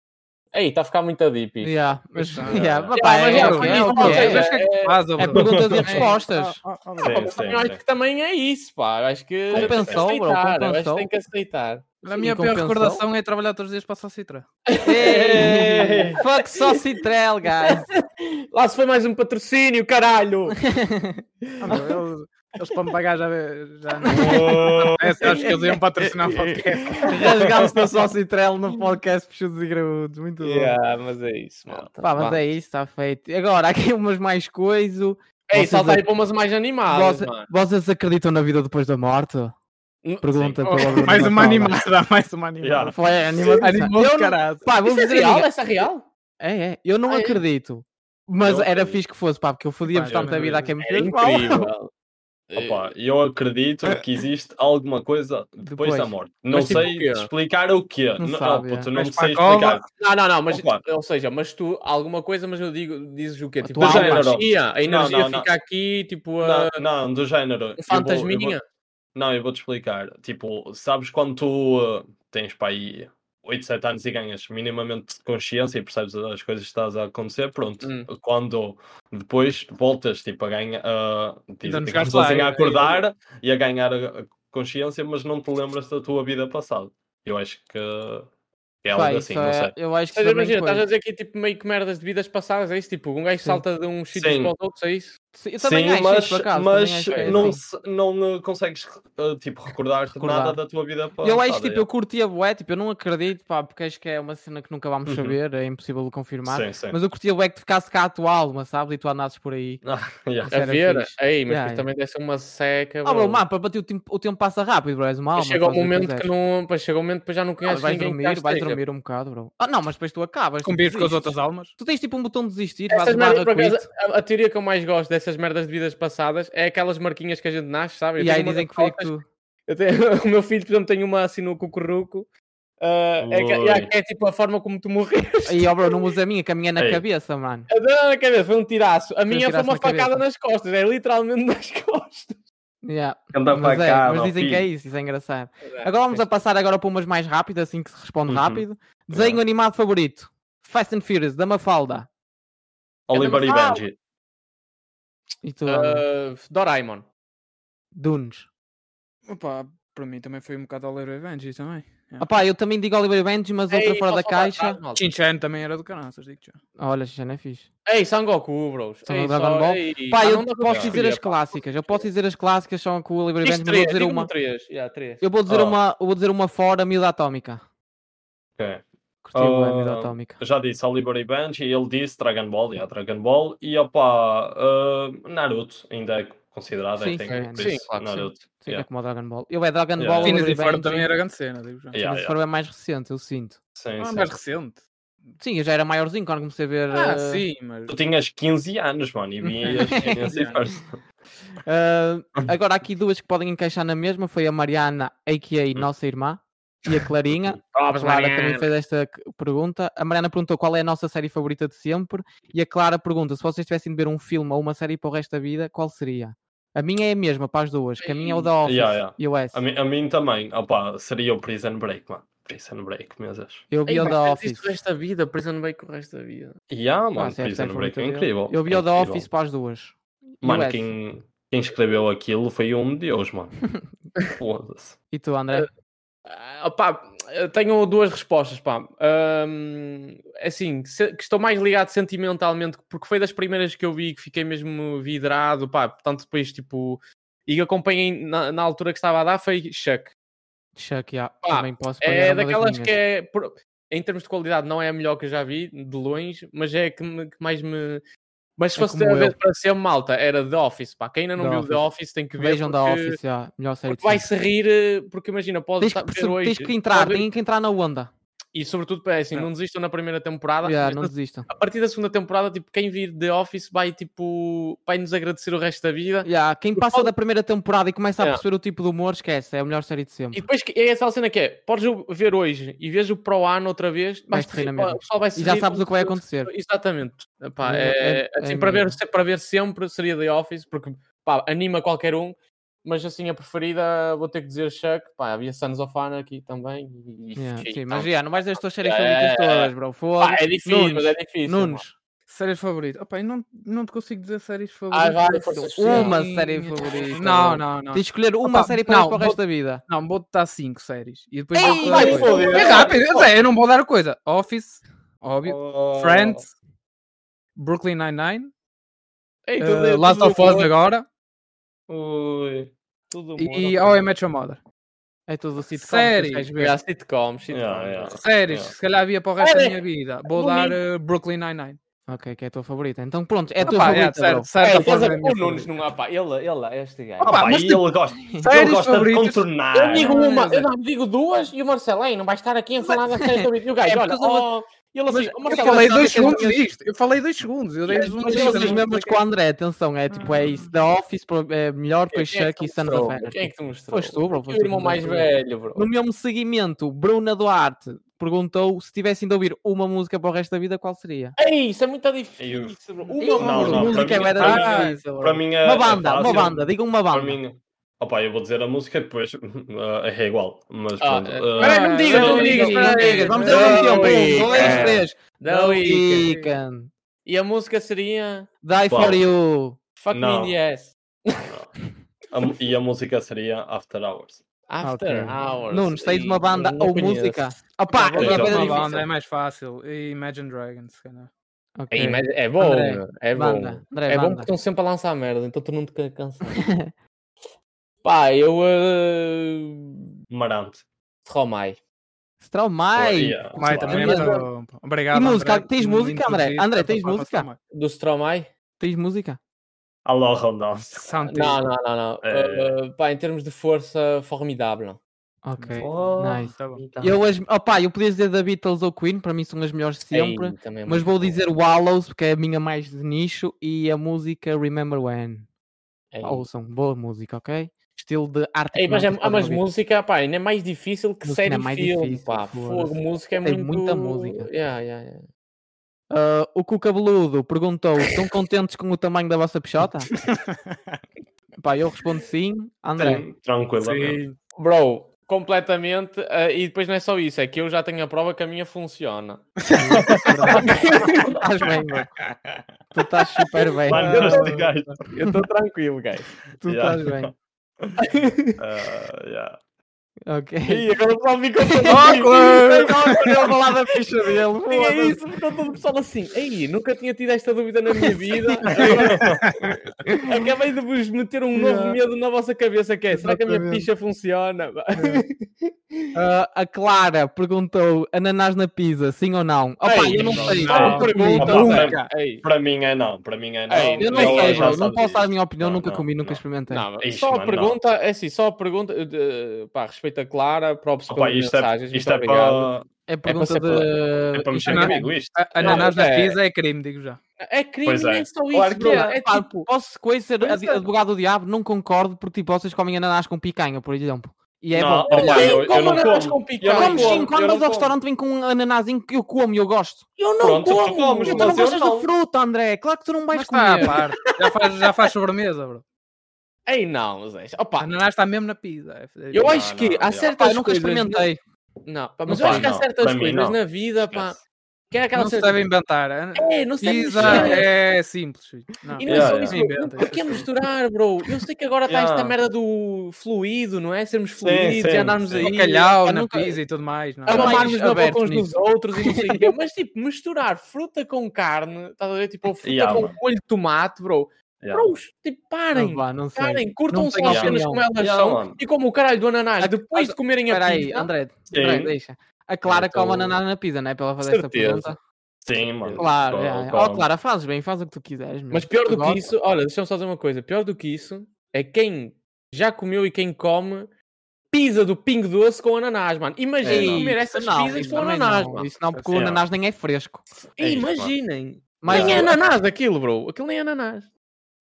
Aí, está a ficar muito a deep isto. Yeah, mas, Ah, yeah, yeah. pá, mas é, é, é. Mas é É perguntas e É, respostas. Ah, mas sim, acho que também é isso, pá. Eu Acho que Compensou, tem que bro, aceitar, eu acho que compensou. tem que aceitar. A minha pior recordação é trabalhar todos os dias para a Citra. Ei, Fuck só Citrel, guys. Lá se foi mais um patrocínio, caralho! Eles, para me pagar já, já não. É, acho que eles iam patrocinar o podcast. Rasgámos na só Citrel no podcast Puxudos e Graúdos. Muito bom. Yeah, mas é isso, malta. Pá, mas Vá. é isso, está feito. Agora, aqui umas mais coisas. Ei, salta aí para umas mais animadas, Vocês, mano. vocês acreditam na vida depois da morte? N- Pergunta pela Bruna Mais uma animada, mais uma animada. Yeah. Foi animação. Animou de caralho. Pá, vou Isso é dizer a real? Essa é real? É, é. Eu não Ah, é? acredito. Mas Eu era acredito. fixe que fosse, pá, porque eu fodia-vos Pá, eu tanto a vida a quem me fez incrível. Opa, eu acredito que existe alguma coisa depois, Depois. da morte. Não Mas tipo sei o explicar o quê. Não Não, sabe, puto, é. não sei a explicar. Não, não, não, mas, Opa. ou seja, mas tu, alguma coisa, mas eu digo, dizes o quê? Tipo, tua a energia, a energia não, não. fica aqui, tipo, Não, a... não, do género. eu um vou- fantasminha. eu vou- Não, eu vou-te explicar. Tipo, sabes quando tu uh, tens para aí 8, 7 anos e ganhas minimamente consciência e percebes as coisas que estás a acontecer, pronto. Hum. Quando depois voltas tipo, a ganhar, uh, digamos assim, a é- acordar e a ganhar a consciência, mas não te lembras da tua vida passada. Eu acho que é algo Pá, assim, não é- sei. Eu acho que Mas imagina, estás a dizer aqui tipo meio que merdas de vidas passadas, é isso? Tipo, um gajo Sim. salta de uns sítios para os outros, é isso? Sim, eu também Sim, acho mas, isso, acaso. mas também acho que é não, assim. não consegues eh, tipo, recordar-te Recordar. nada da tua vida Eu acho, passada, tipo, eu curtia bué, tipo, eu não acredito, pá, porque acho que é uma cena que nunca vamos Uhum. saber, é impossível de confirmar. Sim, sim. Mas eu curtia bué que ficasse cá a tua alma, sabes? E tu andasses por aí. Ah, yeah. A ver, fixe. aí, mas Yeah, depois também deve ser uma seca. Ah, bro, o mapa, para ti o tempo, o tempo passa rápido, bro, és uma alma. Chega um o momento que não. Depois chega um momento que depois já não Ah, conheces vais ninguém. dormir, vais esteja. dormir um bocado, bro. Ah, não, mas depois tu acabas. tu Com vírus com as outras almas. Tu tens tipo um botão de desistir, a, a teoria que eu mais gosto dessas merdas de vidas passadas é aquelas marquinhas que a gente nasce, sabe? Eu e aí dizem que foi que tu. eu tenho- o meu filho, por exemplo, tem uma assim no cucurruco. ah, é, que, é, que é tipo a forma como tu morreste. Aí, ó, bro, não usa a minha, que a minha é na Ei. cabeça, mano. A dona na cabeça foi um tiraço. A minha foi tiraço uma na facada cabeça. nas costas. É literalmente nas costas. Yeah. Anda Mas, para é, mas dizem que é isso, isso é engraçado. Agora vamos a passar agora para umas mais rápidas, assim que se responde Uhum. rápido. Desenho animado favorito. Fast and Furious, da Mafalda. Oliver e. Benji. E tu? Ah, Doraemon. Dunes. Opa, para mim também foi um bocado Oliver Benji também. Opá, eu também digo Oliver Benji, mas outra Ei, fora da caixa. Shin-Chan também era do caraças, digo já. Olha, já não é fixe. Ei, Sangoku, bros. São Ei, Dragon só- Ball. ei, Pá, ah, eu posso dizer as clássicas. Eu posso dizer as clássicas só com o Oliver Diz Benji, mas vou três, dizer uma. três. Yeah, três. Eu vou dizer Oh. uma, eu vou dizer uma fora, Miúda Atómica. Ok. Curti bué, Miúda Ah, Atómica. Eu já disse Oliver e Benji, ele disse Dragon Ball, yeah, Dragon Ball, e opá, ah, Naruto ainda é considerado, Sim, I think, sim, por sim, isso, claro que sim. Naruto. Sim, é yeah. como o Dragon Ball. Eu é Dragon Yeah. Ball, Phineas e e Ferb também era grande cena, digo já. Yeah, Phineas e yeah. É mais recente, eu sinto. Sim, Não é sim. mais recente. Sim, eu já era maiorzinho quando comecei a ver. Ah, eh, sim, mas. Tu tinhas 15 anos, mano, e vias Phineas e Ferb. Ah, agora aqui duas que podem encaixar na mesma foi a Mariana, a.k.a. nossa irmã, e a Clarinha. A Clara também fez esta pergunta. A Mariana perguntou qual é a nossa série favorita de sempre. E a Clara pergunta: se vocês tivessem de ver um filme ou uma série para o resto da vida, qual seria? A minha é a mesma para as duas, que a minha é o The Office Yeah, yeah. e o S. A, mim, a mim também, opá, seria o Prison Break, mano. Prison Break, mesmo. Eu vi Ei, o The mas Office. O resto da vida, Prison Break o resto da vida. Yeah, Ah, mano, se é Prison série Break é incrível. Eu vi é o The. Office para as duas. Mano, quem, quem escreveu aquilo foi um deus, mano. Foda-se. E tu, André? Ah, pá, eu tenho duas respostas, pá. Ahm, assim, se- que estou mais ligado sentimentalmente, porque foi das primeiras que eu vi que fiquei mesmo vidrado, pá. Portanto, depois, tipo, e que acompanhei na, na altura que estava a dar foi Chuck. Chuck, yeah, Pá, também posso É daquelas que é, por- em termos de qualidade, não é a melhor que eu já vi, de longe, mas é que, me- que mais me. Mas se É fosse como a vez eu. para ser malta, era The Office, pá. Quem ainda não The viu The Office. Office tem que ver. Vejam The porque- Office, yeah, melhor série vai se rir, eh, porque imagina, pode Tens estar que, ver hoje. tens que entrar, pode- têm que entrar na onda. E sobretudo, é assim, não desistam na primeira temporada. Yeah, mas não na- desistam. A partir da segunda temporada, tipo, quem vir The Office vai, tipo, vai nos agradecer o resto da vida. Yeah, quem passa pode- da primeira temporada e começa a Yeah. perceber o tipo de humor, esquece, é a melhor série de E sempre. depois que- é essa a cena que é, podes ver hoje e vês o para o ano outra vez, Vais-te vais-te rir o pessoal vai se E já sabes o que vai acontecer. Exatamente. Epá, É- é, é- assim, é para, ver, para ver sempre seria The Office, porque pá, anima qualquer um, mas assim a preferida vou ter que dizer Chuck, pá, havia Sons of Anarchy também. E, Yeah, sim, mas yeah, não vais das tuas séries É, favoritas é, todas, bro. pá, Foda-se. é difícil, Nunes, mas é difícil. Nunes, Séries favoritas. Opa, eu não, não te consigo dizer séries Ah, favoritas. vai, força, Sim. uma série favorita. Não, não, não. Tens de escolher uma Opa, série para, não, para o vou- resto da vida. Não, vou dar 5 séries. E depois Ei, vou- vai foder. É rápido, eu sei, eu não vou dar coisa. Office, óbvio. Oh. Friends, Brooklyn Nine-Nine, tudo- Last of Us agora Ui. tudo e I Met Your Mother. É tudo sitcom. Séries. Yeah, sitcoms, sitcoms. Yeah, yeah. Séries, Yeah. se calhar havia para o resto da Série. minha vida. Vou No dar eh, Brooklyn Nine-Nine. Ok, que é a tua favorita. Então pronto, é a tua Opa, favorita, yeah, certo, certo, da ver? minha o Nunes favorita. não há, pá, ele, ele, este gajo. Ah, Opa, mas ele gosta, ele gosta de contornar. Eu digo Ah, uma, eu é- não digo duas e o Marcelo aí não vai estar aqui a falar da série também. E o gajo, É, olha, oh, e ele assim, Mas eu falei dois que segundos disto. Eu falei dois segundos. Eu dei Mas uma Mas eu eu lista, digo não mesmo expliquei. com o André, atenção, é tipo, é isso. The Office é melhor, quem é Chuck que e Sons mostrou? of Anarchy. Quem é que te mostrou? Foste tu, bro. O irmão que mais velho, bro. No mesmo seguimento, Bruna Duarte perguntou se tivessem de ouvir uma música para o resto da vida, qual seria? Ei, isso é muito difícil, bro. Uma Não, música. música para é mim- bué para da mim- difícil, Para mim é Uma é banda, uma banda, digam uma Para banda. Opa, eu vou dizer a música e depois é igual. Mas Ah, pronto. é- eh, Peraí, não me digas, não me Não digas. não digas. Vamos Não ter um tempo. Um, dois, três. The Weeknd. E a música seria Die Qual? for You. Fuck Não. Me in the Ass. a mu- e a música seria After Hours. After Ok. Hours. Nunes, tens Ei, uma banda não ou conheço. música? Vou é uma difícil. banda, é mais fácil. E Imagine Dragons, se calhar. Ok. Aí, mas é bom, André, é bom. Manda, meu. André, É bom porque estão sempre a lançar merda, então tu não te ca- cansas. Pá, eu. Uh... Marante. Stromae. Stromae. Yeah. Mai também é muito bom. Obrigado. E música? André, Tens música, André? André, tens música? Stromae. Do Stromae? Tens música? Alô. Santi. Não, não, não, não. É. Uh, pá, em termos de força, formidável. Ok. Oh, Nice. Tá bom. Eu, as, opá, eu podia dizer da Beatles ou Queen, para mim são as melhores de sempre. Ei, é Mas vou bom. dizer Wallows, porque é a minha mais de nicho, e a música Remember When. Ei. Ouçam, boa música, ok? Estilo de arte. Ei, mas, é, ah, mas música, pá, ainda é mais difícil que Música série é mais filme, difícil, pá. Fogo, música é Tem muito... muita música. Yeah, yeah, yeah. Ah, o Cuca Beludo perguntou: estão contentes com o tamanho da vossa peixota? Pá, eu respondo sim. André, Sim, tranquilamente. Sim. Bro, completamente. uh, e depois não é só isso, é que eu já tenho a prova que a minha funciona. estás bem, bro. Tu estás super bem. Mano, gajo. Eu estou tranquilo, guys. Tu Yeah. estás bem. Ah, yeah. Ok. E agora o pessoal ficou todo Awkward! Falar da ficha dele. É foda-se. isso, ficou todo o pessoal assim. Ei, nunca tinha tido esta dúvida na minha vida. Acabei de vos meter um novo Yeah. medo na vossa cabeça que é, será que a minha ficha funciona? Ah, a Clara perguntou: ananás na pizza, sim ou não? Opa, Ei, eu não não, sei. não. pergunta, Para mim é não. Para mim é não. Ei, Eu não sei, já bro. Não posso dar a minha opinião. Não, Nunca não, comi, nunca não. experimentei. Só a pergunta, é assim, só a pergunta, uh, pá, respeita clara, próprios Opa, pelas isto é, mensagens, isto muito é obrigado. para, É pergunta ser de. é para mexer Isto não- comigo isto. A- Ananás Não, na é- pizza é crime, digo já. É crime, Pois não é. é só isso, Claro bro. é. É tipo, posso coisa ser é. advogado do diabo? Não concordo porque tipo, vocês comem ananás com picanha, por exemplo. E é Não, bom. opa, eu- eu como não ananás como. com picanha? Eu não Comes como, sim, quando eu vais não ao restaurante vem com um ananazinho que eu como e eu gosto. Eu não Pronto, tu como. comes, E tu não mas eu gostas não. de fruta, André. Claro que tu não vais está comer. faz, já faz sobremesa, bro. Ei, não, Zé. Opa, Ananás está mesmo na pizza. É- eu Não, acho que não, há não. certas eu nunca coisas... experimentei. Não, pá, Não mas eu acho que há certas coisas na vida, pá, que é aquela Não se deve inventar. An- É, não se deve misturar. é simples. Não. E não é Yeah, só yeah. isso, Porquê essas misturar, bro? Eu sei que agora está Yeah. esta merda do fluido, não é? Sermos Sim, fluidos sim, e andarmos sim. aí. Bacalhau pá, na nunca- pizza e tudo mais. Não. A mais mamarmos na boca uns dos outros e não sei o quê. Mas, tipo, misturar fruta com carne, estás a ver? Tipo, fruta Yeah, com mano. molho de tomate, bro. Yeah. Bros, tipo, parem. Não, vá, não sei. Parem, curtam só as cenas como elas Yeah, são mano. e como o caralho do ananás, A- depois de comerem a Espera aí, pizza. André. André, deixa. A Clara Então- come ananás na pizza, não é? Para ela fazer esta Certeza. pergunta. Sim, mano. Claro, Co- é, é. Oh, Clara, fazes bem, faz o que tu quiseres. meu. Mas pior Tu do que isso, olha, deixa-me só dizer uma coisa: pior do que isso é quem já comeu e quem come pizza do Pingo Doce com ananás, mano. Imagina É, não. comer Isso essas não, pizzas com ananás, não. mano. Isso não, porque o Assim, ó. ananás nem é fresco. É isso. Imaginem. Mas nem é ananás aquilo, bro. Aquilo nem é ananás.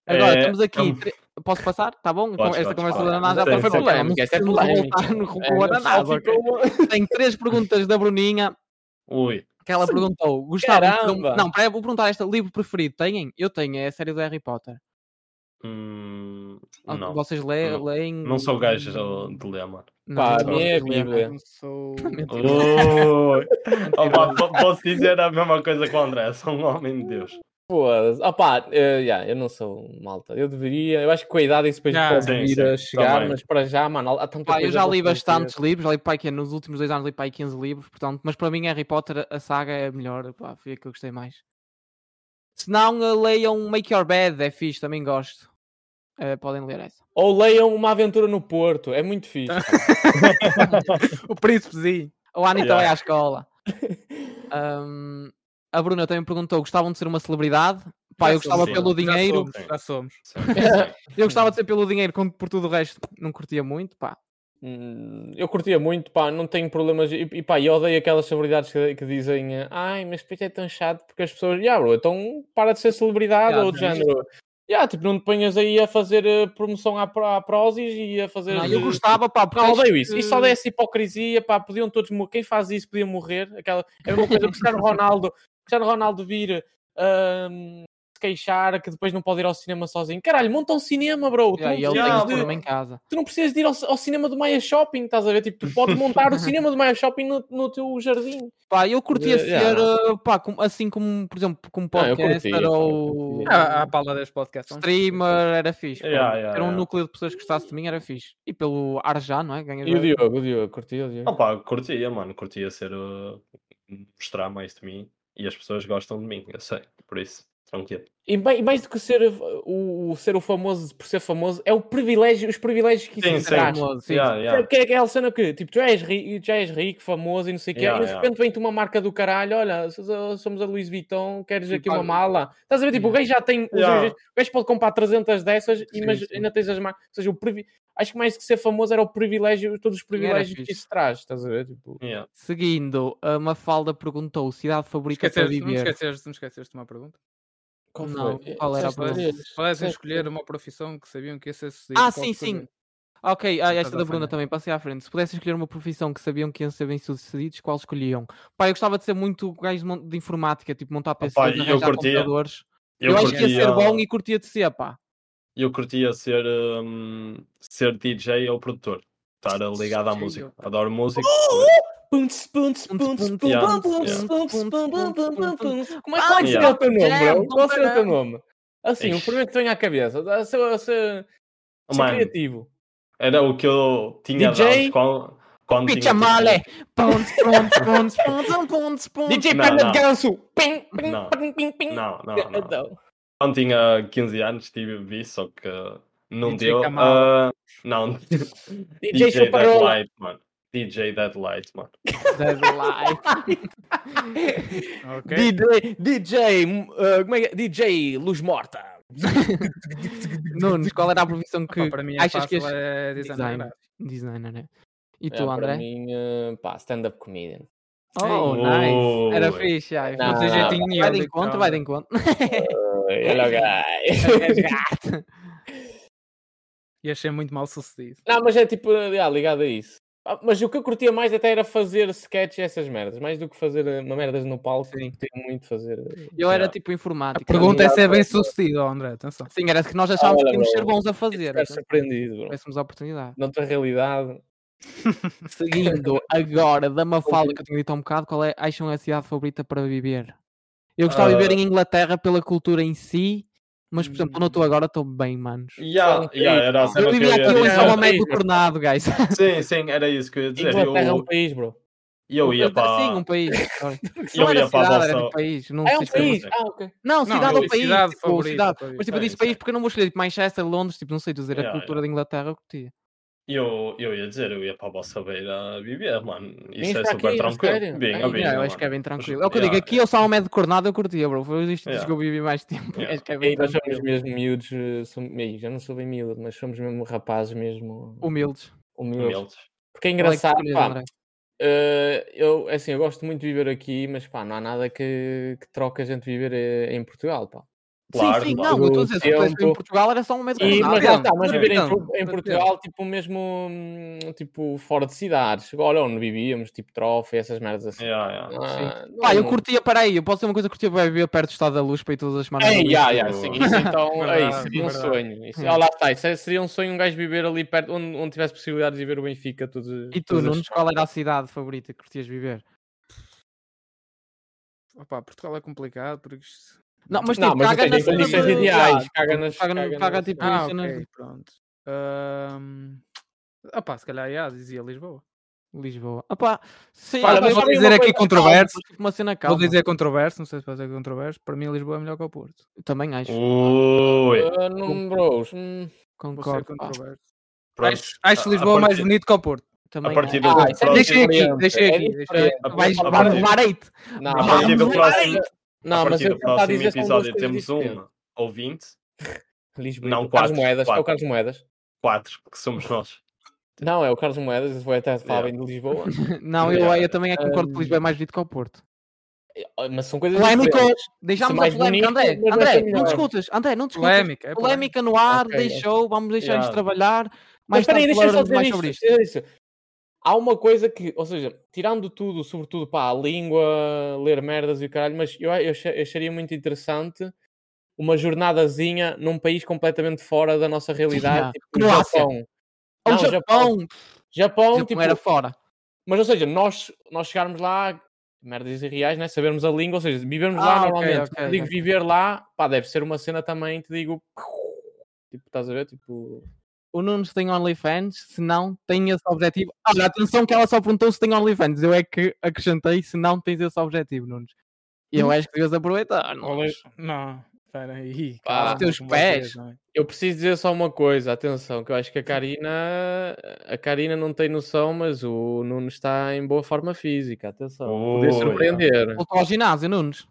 Agora, É, estamos aqui. tre- Posso passar? Tá bom? Podes, Esta podes, conversa podes. ananás já foi polémica. Esta é polémica. voltar no- com É, ok? ficou- Tem três perguntas da Bruninha Ui. que ela perguntou. Caramba! Não, peraí, vou perguntar esta. Livro preferido? Têm? Eu tenho, é a série do Harry Potter. Hum, não. Vocês le- Não. leem? Não sou gajo de ler, mano. Não, Pá, a minha é a leem. Bíblia. Não sou. Po- posso dizer a mesma coisa que o André. Sou um homem de Deus. Foda-se. Opá, eh, yeah, eu não sou malta. Eu deveria. Eu acho que com a idade isso depois Ah, pode sim, vir sim, a chegar, também. mas para já, mano, há tanta Pá, eu já li bastantes livros, já li pai que nos últimos dois anos li pai 15 livros, portanto, mas para mim Harry Potter, a saga é a melhor, pá, foi a que eu gostei mais. Se não, eh, leiam Make Your Bed, é fixe, também gosto. Eh, podem ler essa. Ou leiam Uma Aventura no Porto, é muito fixe. O príncipezinho. Ou a Anitta Yeah. vai à escola. Ahm, a Bruna também perguntou: gostavam de ser uma celebridade? Pá, Já eu gostava somos, pelo Já dinheiro. somos, Já somos. Sim, sim. Eu gostava de ser pelo dinheiro, como por tudo o resto não curtia muito, pá. Hum, eu curtia muito, pá, não tenho problemas. E, e pá, eu odeio aquelas celebridades que, que dizem ai, mas depois é tão chato porque as pessoas, já, bro, então para de ser celebridade Ya, ou de tens- género. Já, tipo, não te ponhas aí a fazer eh, promoção à, à Prozis e a fazer. Não, eu eh, gostava, pá, porque Não, odeio isso. que- Isso só odeio essa hipocrisia, pá, podiam todos morrer. Quem faz isso podia morrer. Aquela... É a mesma coisa que Cristiano Ronaldo, Cristiano Ronaldo vir ahm, se queixar que depois não pode ir ao cinema sozinho. Caralho, monta um cinema, bro. Tu, Yeah, não, e ele precisas tem Yeah, de, cinema em casa. tu não precisas de ir ao, ao cinema do Maia Shopping, estás a ver? Tipo, tu podes montar o cinema do Maia Shopping no, no teu jardim. Pá, eu curtia Eh, ser, yeah. pá, como- assim como, por exemplo, como Não, eu podcaster pá, eu ou. Ah, à pala deste podcast. streamer, era fixe. pá. Yeah, yeah, Ter um yeah. núcleo de pessoas que gostasse de mim era fixe. E pelo Arjá, não é? Ganhas E o. Diogo, o Diogo, curtia o Diogo. Opa, curtia, mano. Curtia ser. uh, mostrar mais de mim. E as pessoas gostam de mim, eu sei. Por isso, tranquilo. E, bem- e mais do que ser o, o- ser o famoso por ser famoso, é o privilégio, os privilégios que isso Sim, traz. Sim. Yeah, yeah. Que é aquela cena que, tipo, tu já és, ri, já és rico, famoso e não sei o quê, Yeah, e de yeah. repente vem-te uma marca do caralho, olha, so- somos a Louis Vuitton, queres aqui uma mala? Estás a ver, tipo, o gajo já tem, os Yeah. gajos- o gajo pode comprar 300 dessas, e, mas sim. ainda tens as marcas, ou seja, o privi... acho que mais que ser famoso era o privilégio, todos os privilégios que isso traz, estás a ver, tipo... Yeah. Seguindo, a Mafalda perguntou cidade favorita para Esqueceste, não me viver. esqueceste, não esqueceste de uma pergunta. Qual Não, foi? qual era a pergunta? escolher uma profissão que sabiam que ia ser sucedido. Ah, qual sim, sim. escolhiam? Ok, ah, esta da Bruna também, passei à frente. Se pudessem escolher uma profissão que sabiam que iam ser bem-sucedidos, qual escolhiam? Pá, eu gostava de ser muito gajo de informática, tipo montar PCs, Opa, e eu arranjar curtia- computadores. Eu, Eu, acho que ia curtia, ser bom e curtia de ser, pá. eu curtia ser, hum, ser DJ ou produtor. Estar ligado à música. Adoro música. Punts, punts, punts, punts, Yeah, punts, yeah. punts, punts, punts, punts, punts. Como é que yeah. o teu nome, bro? Qual seria o teu nome? Assim, o primeiro que te vem à cabeça. A ser, a ser, ser Mano, criativo. era o que eu tinha DJ? dado quando, quando tinha, Picha male! Pontos, pontos, pontos, pontos, pontos, pontos. DJ Perna de. Ganso! Pim, pim, Não. pim, pim, pim. Não, não, não. Então, Quando tinha 15 anos tive isso, só que não DJ deu. Ah, não, DJ DJ Chuparola. Mano. DJ Deadlight, mano. Deadlight. Ok. DJ, DJ, uh, como é que é? DJ Luz Morta. Nunes, qual era a profissão que Opa, para mim é achas que és é designer. designer? né? E É, tu, Para André? mim, uh, pá, stand-up comedian. Oh, nice. Era fixe, ai. Não, Vai de jeitinho vai de encontro, então, vai de encontro. Hello, guys. Gato. E achei muito mal sucedido. Não, mas é tipo, ah, ligado a isso. Ah, Mas o que eu curtia mais até era fazer sketch e essas merdas, mais do que fazer eh, uma merdas no palco. Sim. Curtia muito fazer. eh, Eu era tipo informático. A pergunta é se é bem sucedido, ó, André. Atenção. Sim, era que nós achávamos olha, que íamos ser bons a fazer. Ficar surpreendido, bro. Tivéssemos a oportunidade. Noutra realidade. Seguindo agora da Mafalda que eu tinha dito há um bocado, qual é acham a cidade favorita para viver? Eu gostava de viver Ah. em Inglaterra pela cultura em si, mas por exemplo, onde eu estou agora estou bem, manos. Yeah, yeah, era a pá. cena Eu vivi aqui em. São um Mamé do. Tornado, guys. Sim, sim, era isso que eu ia dizer. Inglaterra é um país, bro. eu ia para. Sim, um país. Eu Não era ia para a cidade, era vossa- tipo país. Não é um país. Ah, ok. Não, cidade ou país. cidade tipo, favorita cidade. para Mas tipo, eu disse país porque eu não vou escolher tipo, Manchester, Londres, tipo, não sei dizer, a Yeah, cultura da Inglaterra eu curtia. Eu, eu ia dizer, eu ia para a vossa beira viver, mano. Isso é super aqui, tranquilo. sério? Yeah, eu acho que é bem tranquilo. É o que eu digo, aqui eu só ao médio de Cornado eu curtia, bro. Foi isto Yeah. que eu vivi mais tempo. Yeah. Acho que é bem E nós somos mesmo miúdos. eh, som- Ei, já não sou bem miúdo, mas somos mesmo rapazes mesmo. Humildes. Humildes. Humildes. Porque é Qual é engraçado, escolhes, pá. Eh, eu, assim, eu gosto muito de viver aqui, mas pá, não há nada que, que troque a gente viver eh, em Portugal, pá. Claro, sim, sim, claro. não, eu estou a dizer, eu estivesse em Tempo. Portugal era só um de E, mas lá está, mas Depende, viver em, em. Portugal, tipo, mesmo, hum, tipo, fora de cidades. Olha, onde vivíamos, tipo, trofe, essas merdas assim. Yeah, yeah. Ah, Pá, eu não- curtia, peraí, eu posso dizer uma coisa que curtia para viver perto do Estado da Luz para ir todas as semanas. É, já, já, sim, isso então, é isso, seria um sonho. Isso, Hum. ah, lá está, isso seria um sonho um gajo viver ali perto, onde, onde tivesse possibilidade de ver o Benfica. Todos, E tu, Nunes, qual era a cidade favorita que curtias viver? Opa, Portugal é complicado porque isto- Não, mas Não, tipo, mas caga tem na cena condições de- ideais, caga nas... caga caga caga, nas- tipo, Ah, cenas ok, de pronto. Ahm, Opa, se calhar já, dizia Lisboa. Lisboa. Opá, sim, Olha, vou dizer aqui controverso. Uma cena calma. Vou dizer controverso, não sei se pode ser controverso. Para mim, Lisboa é melhor que o Porto. Também acho. Ui. Ah, não, bros. ser Concordo. pá. controverso. Pronto. Acho, acho Lisboa mais partir- bonito que o Porto. Também A partir do Ah, próximo- Deixei aqui, é aqui, vai partir- levar eite. Não, A partir do próximo, Não, a mas partir eu do próximo dizer episódio temos um ou 20, Lisboa. Não, o Carlos quatro, Moedas. É o quatro. Carlos Moedas. 4, que somos nós. Não, é o Carlos Moedas. Vou até falar Yeah. bem de Lisboa. Não, eu, eu também é que concordo que Um, Lisboa é mais bonito que o Porto. Mas são coisas Polémico! diferentes. Deixámos a polémica. André, mas vai André, não discutas. André, não discutas. Polémica, é polémica. Polémica no ar, Ok, deixou, vamos deixar-nos Yeah. trabalhar. Mas Mais espera aí, tarde deixa eu só dizer isto, sobre isto. Há uma coisa que, ou seja, tirando tudo, sobretudo pá, a língua, ler merdas e o caralho, mas eu, eu acha- eu acharia muito interessante uma jornadazinha num país completamente fora da nossa realidade, tipo Croácia. Japão. Não, Japão, Japão, Japão tipo, era fora. mas ou seja, nós, nós chegarmos lá, merdas irreais, né? Sabermos a língua, ou seja, vivermos lá Ah, ok, normalmente. ok, Quando digo ok. viver lá, pá, deve ser uma cena também, te digo, tipo, estás a ver? Tipo, O Nunes tem OnlyFans, se não, tem esse objetivo. Olha, atenção que ela só perguntou se tem OnlyFans. Eu é que acrescentei se não tens esse objetivo, Nunes. E eu acho que devias aproveitar. Olha, Não, espera aí. Pá, os teus pés. vocês, é? Eu preciso dizer só uma coisa, atenção, que eu acho que a Karina, a Karina não tem noção, mas o Nuno está em boa forma física, atenção. Poder Ui, surpreender. Voltou ao ginásio, Nunes.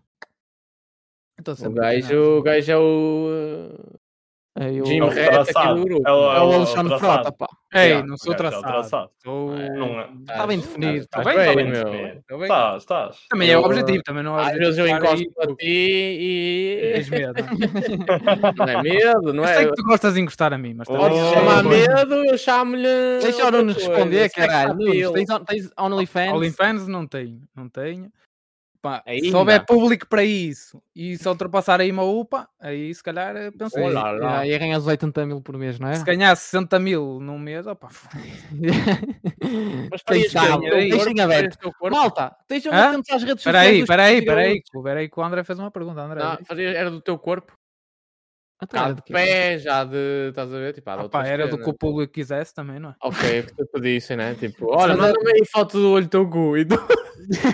O gajo, o gajo é o É, eu... Jim É traçado. do grupo. É o, É o Alexandre traçado. Frota, pá. Ei, Yeah, não sou é traçado. traçado. Estou... Não é. Está bem definido. Estás bem, bem, tá bem meu. definido. Tá bem. Estás, estás. Também é o Eu- objetivo, também não é Às objetivo. vezes eu encosto a ti e... Tens medo. não é? Não é medo, não Eu é? sei que tu gostas de encostar a mim, mas Podes Oh, chamar medo, eu chamo-lhe... Deixa o Nunes responder, caralho. Nunes, tens OnlyFans? OnlyFans não tenho, não tenho. Pá, se houver público para isso e se ultrapassar aí uma UPA, aí se calhar eh, pensei. Olá, lá. E ganhas 80 mil por mês, não é? Se ganhar 60 mil num mês, opa, Mas Deixem aberto. Malta, Hã? atentos às redes sociais. aí, dos espera aí, nossos espera aí, seguidores. espera aí que o André fez uma pergunta, André. Não, era do teu corpo? Quê? pé, já de. Estás a ver? Tipo, Ah, pá, era do que o público quisesse também, não é? Ok, porque te dissem, né? Tipo, olha, é- manda-me aí foto do olho do teu cu. E tu,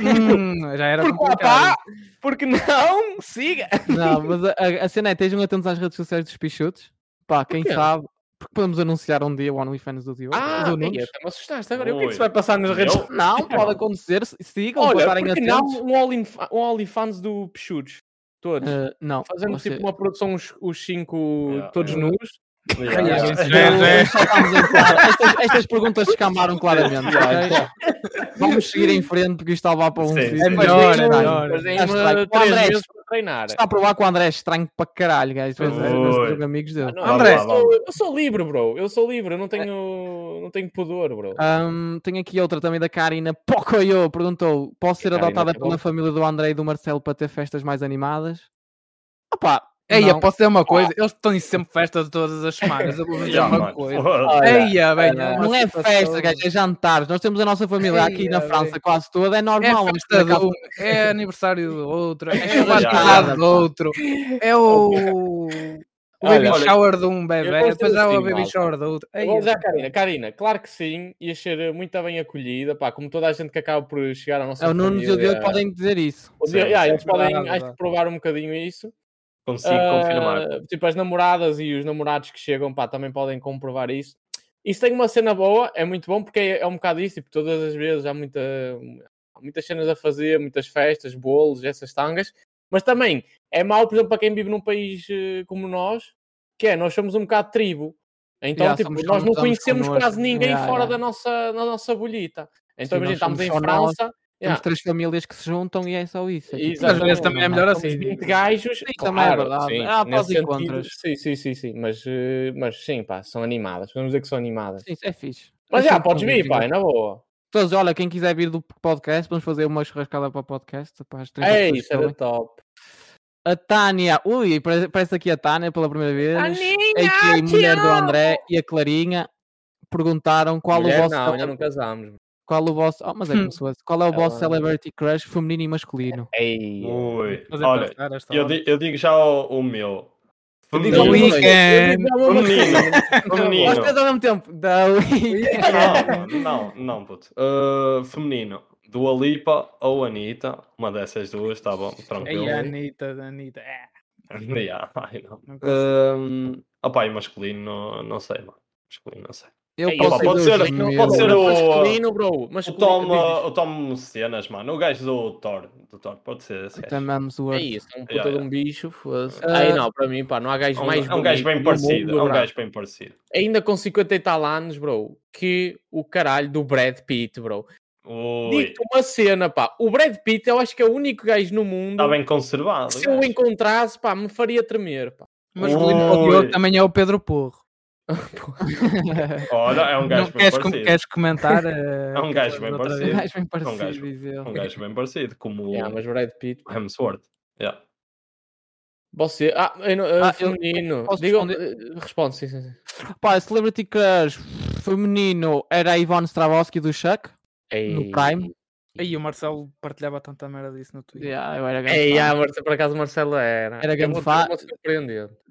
Hum, já era porque complicado. está, porque não, siga. Não, mas a, a- a cena é, estejam atentos às redes sociais dos pichutos. Pá, quem Porquê? sabe, porque podemos anunciar um dia o OnlyFans do Diogo. Ah, do Nunes. até me assustaste agora. E O que é que se vai passar nas redes Eu? sociais? Não, pode acontecer. Sigam, Olha, estarem não atentos. um Onlyf- um OnlyFans do Pichudos? Todos. Eh, não, Fazendo você- tipo uma produção, os, os cinco Yeah, todos yeah. nus. Yeah. É- é- estas, estas perguntas escamaram claramente. Yeah, ok? Vamos seguir em frente porque isto está a levar para um Sim, sítio. sim. É Mas melhor, é melhor. Mas meses para treinar. Está a provar que o André é estranho para caralho, jogo amigos dele. Não, André. eu sou, eu sou livre, bro. Eu sou livre. Eu não tenho, não tenho pudor, bro. Ahm, tenho aqui outra também da Karina Pocoyo. Perguntou: posso ser Karina, adotada pela bom. família do André e do Marcelo para ter festas mais animadas? Opá, Ei, não. eu posso dizer uma coisa? Eles estão em sempre festas todas as semanas. Eu vou dizer uma coisa. Eia, bem, Olha, não é festa, guys, é jantares. Nós temos a nossa família aqui Ei, na bem. França quase toda, é É normal. vamos festa de um, é aniversário do outro, é É já. do outro, é o, o baby Olha, shower de um bebê, depois há o baby shower do outro. Eia, vou dizer à Karina, Karina, claro que sim, ia ser muito bem acolhida, pá, como toda a gente que acaba por chegar à nossa É o Nunes e o. Diogo podem dizer isso. Sim, yeah, eles podem, Verdade, acho que provar um bocadinho isso. Consigo Ah, confirmar. Tipo, as namoradas e os namorados que chegam, pá, também podem comprovar isso. Isso tem uma cena boa, é muito bom porque é, é um bocado isso, tipo, todas as vezes há, muita, há muitas cenas a fazer, muitas festas, bolos, essas tangas, mas também é mau, por exemplo, para quem vive num país eh, como nós, que é, nós somos um bocado tribo. Então, Yeah, tipo, nós não conhecemos connosco. quase ninguém Yeah, fora yeah. da nossa, da nossa bolhita. Então, Sim, imagina, estamos em só nós, França. Temos yeah, três famílias que se juntam e é só isso. É tipo- às vezes também é melhor assim. 20 gajos, Sim, também é claro, verdade. sim, sentido, contras. Sim, sim, sim, sim, mas, eh, mas sim, pá, são animadas, podemos dizer que são animadas. Sim, isso é fixe. Mas É já, podes vir, pá, é na boa. Todos, olha, quem quiser vir do podcast, vamos fazer uma churrascada para o podcast. Para as 30 É isso, era top. A Tânia, ui, parece, aqui a Tânia pela primeira vez. Taninha, a mulher do André e a Clarinha perguntaram qual Mulher o vosso. não, ainda não casamos. Qual o vosso. Oh, mas é como se fosse. Qual é o vosso Ela- celebrity crush feminino e masculino? Ei, Ui. Olha, eu, di- eu digo já o, o meu. The Feminino. mesmo Weeknd. Feminino. Feminino. três ao mesmo tempo. Da Weeknd. Não, não, não, puto. Uh, feminino. Dua Lipa ou Anitta. Uma dessas duas, tá bom, tranquilo. Ei, a Anitta, Anitta. É. Yeah, ai, não. Não consigo. Um, opa, e masculino, não, não sei, mano. Masculino, não sei. Eu Ei, posso opa, pode ser- pode ser o- Masculino, bro. O Masculino. Tom, diz, diz. uh, o Tom Cenas, mano. O gajo do Thor. Do Thor, pode ser esse gajo. Hemsworth. É isso, é um puta Yeah, de yeah. um bicho. foda-se. Ah, Aí não, para mim, pá, não há gajo É um, mais é um gajo bem parecido. mundo, É um gajo bem parecido. Ainda com 50 e tal anos, bro, que o caralho do Brad Pitt, bro. Ui, Digo-te uma cena, pá. O Brad Pitt, eu acho que é o único gajo no mundo está bem conservado. se eu o encontrasse, pá, me faria tremer, pá. Masculino para o também é o Pedro Porro. Olha, é um Não gajo bem queres, com- parecido. queres comentar? eh, É um gajo bem Um vez? gajo bem Um parecido, gajo- diz ele. Um gajo bem parecido, como Yeah, mas Brad Pitt. o Hemsworth. Yeah. Você. Ah, eu não- Ah, eu- feminino. responder? eh, responde, sim, sim. sim. Pá, Celebrity Crush feminino era a Ivone Stravosky do Chuck, no Ei. Prime. Aí o Marcelo partilhava tanta merda disso no Twitter. Yeah, eu era grande Ei, fã. ah, Marce- por acaso Marcelo era. Era grande fã.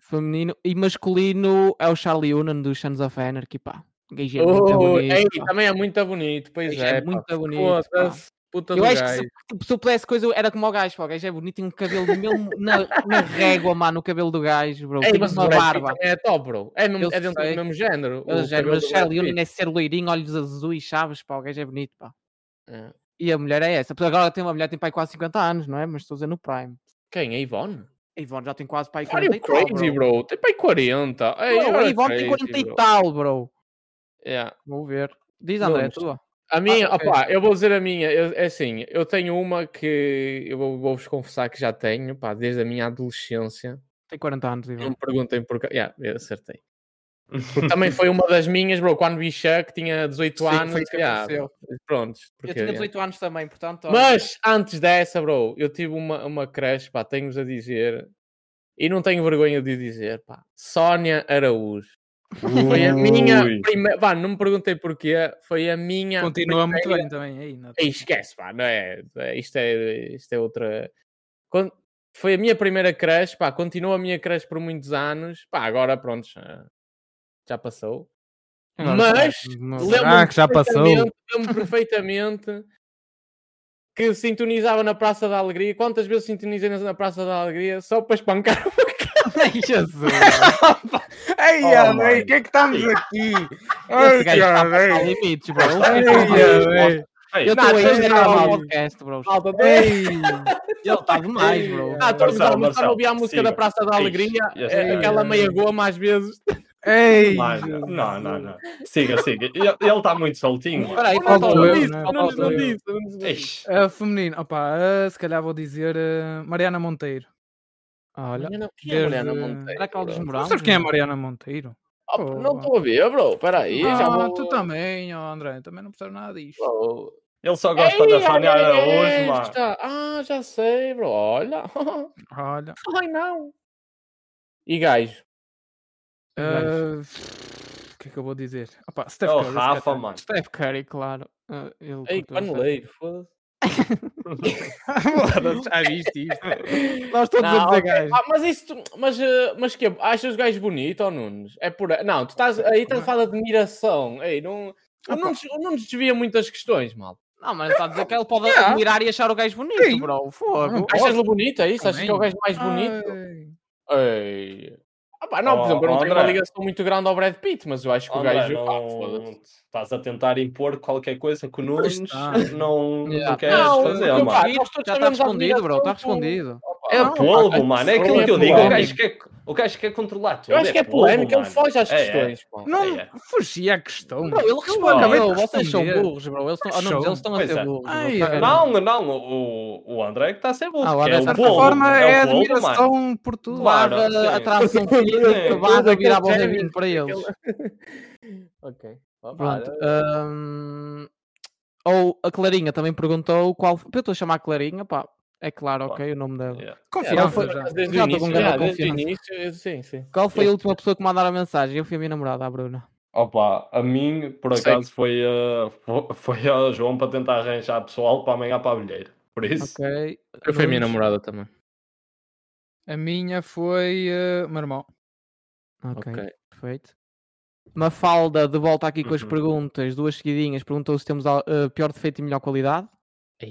Feminino e masculino é o Charlie Hunnam do Sons of Anarchy, pá. Gajo é muito Oh, bonito, ei, pá. também é muito bonito, pois Gajo é. é pá. muito bonito, pá. Foda-se. Puta Eu do acho que gajo. se, tipo, se eu pudesse coisa, era como o gajo, pá. O gajo é bonito, tem um cabelo mesmo na, na régua, mano, o cabelo do gajo, bro. Ei, Tem uma o barba. também é top, bro. É, mesmo- é dentro sei. do mesmo género. o cabelo Mas Brad Charlie Pitt. Hunnam é ser loirinho, olhos azuis, chaves, pá. O gajo é bonito, pá. É. E a mulher é essa. Porque agora tem uma mulher, tem pai quase 50 anos, não é? Mas estou a dizer no Prime. Quem? A Ivone? A Ivone já tem quase pai Are 40 you e tal, crazy, bro. bro? Tem pai 40. Ei, Bro, a Ivone tem crazy, 40 e bro. tal, bro. Yeah. Vou ver. Diz Não, André, mas- tua. A minha, Ah, opá, eu vou dizer a minha, eu- é assim, eu tenho uma que eu vou- vou-vos confessar que já tenho, pá, desde a minha adolescência. Tem 40 anos, Não Ivone. me perguntem porquê. Yeah, eu acertei. Porque também foi uma das minhas, bro, quando vi Chuck, tinha 18 Sim, anos. foi que yeah, pronto. Eu porque, tinha yeah. 18 anos também, portanto. olha. Mas antes dessa, bro, eu tive uma, uma crush, pá, tenho-vos a dizer, e não tenho vergonha de dizer, pá, Sónia Araújo. Foi a minha primeira. Pá, não me perguntei porquê, foi a minha. Continua muito primeira- bem também. Aí, não- Ei, esquece, pá, não é? é- Isto é, isto é outra. Foi a minha primeira crush, pá, continua a minha crush por muitos anos, pá, agora pronto, já, passou. Agora, Mas não- lembro-me Ah, que já passou. perfeitamente- lembro-me perfeitamente que sintonizava na Praça da Alegria. Quantas vezes sintonizei na Praça da Alegria só para espancar uma Ai, Jesus. Ei, Oh, mano. o que é que estamos aqui? Gajo Ai, ai, limites, bro. Ele ai, ai. Eu Não, estou aí não, a gravar não. o podcast, bro. Malta, Ei, Ele está demais, bro. Ah, estamos Marcelo, a ouvir a música da. Praça da Alegria, é, gajo. aquela meia goma às vezes. Ei. Mano, não, não, não. Siga, siga. Ele ele está muito soltinho. Espera aí, Falta falta eu, o né? Não, falta não, o não disse, não. Uh, feminino, opa, uh, se calhar vou dizer uh, Mariana Monteiro. Olha, Mariana- quem é Mariana desde- Monteiro? Não morangos. sabes quem é Mariana Monteiro? Oh. Não estou a ver, bro. Espera aí, já ah, vou... tu também, ó, André, também não percebo nada disto. Bro. Ele só gosta Ei, da Sónia Araújo, mano. Ah, já sei, bro. Olha. Olha. Ai, não. E gajo? Uh, O que é que eu vou dizer? Opa, Steph É o Curry, Rafa, mano. Steph Curry, claro. Ah, ele Ei, paneleiro, foda-se. Já viste isto? Nós todos Não, a dizer ok. gajo. Ah, mas isso, tu- mas, eh, mas que achas os gajos bonitos ou Nunes? É por aí. Não, tu estás aí estás a falar de admiração. Ei, não, o Nunes, o Nunes desvia muitas questões, mal. Não, mas está a dizer que ele pode Yeah. admirar e achar o gajo bonito, Sim. bro. Fogo. Não, Achas-lo bonito, é isso? Achas que é o Também. gajo mais bonito? Ai. Ei. Ah, pá, não, por exemplo, eu não tenho uma ligação muito grande ao Brad Pitt, mas eu acho que o gajo. Não, foda-se. estás a tentar impor qualquer coisa que o Nunes está. não, Yeah. não queres Não, fazer, mano. pá, nós todos sabemos a respondido, bro. Está respondido. É Não, polvo, mano. É aquilo que eu é digo. O gajo quer, o gajo quer controlar tudo. Eu acho que é polvo, polémico, ele foge às É, é. questões. Não é. fugia a questão. Bro, ele Eu respondeu. acabei de Vocês são burros, bro. Eles estão, ah, não, eles estão a ser é. burros. Não, não, o, o André que está a ser burro. Ah, é de certa forma, é é admiração por tudo. Claro. atração física, Aquele virar a bola género, vinho para eles. ok. Pronto. hum, Ou a Clarinha também perguntou qual. Eu estou a chamar a Clarinha, pá. É claro, ok, o nome dela. Yeah. Confiança foi- já. Desde Já o estou com início, já, desde confiança. início, eu- sim, sim. Qual foi a última pessoa que mandaram a mensagem? Eu fui a minha namorada, a Bruna. Opa, a mim, por Sei. acaso, foi, uh, fo- foi a João para tentar arranjar pessoal para amanhã para a bilheira. Por isso, Ok. Eu fui a minha namorada também. A minha foi uh, meu irmão. Ok, Ok. perfeito. Mafalda, de volta aqui com as Uhum. perguntas, duas seguidinhas, perguntou se temos eh, pior defeito e melhor qualidade.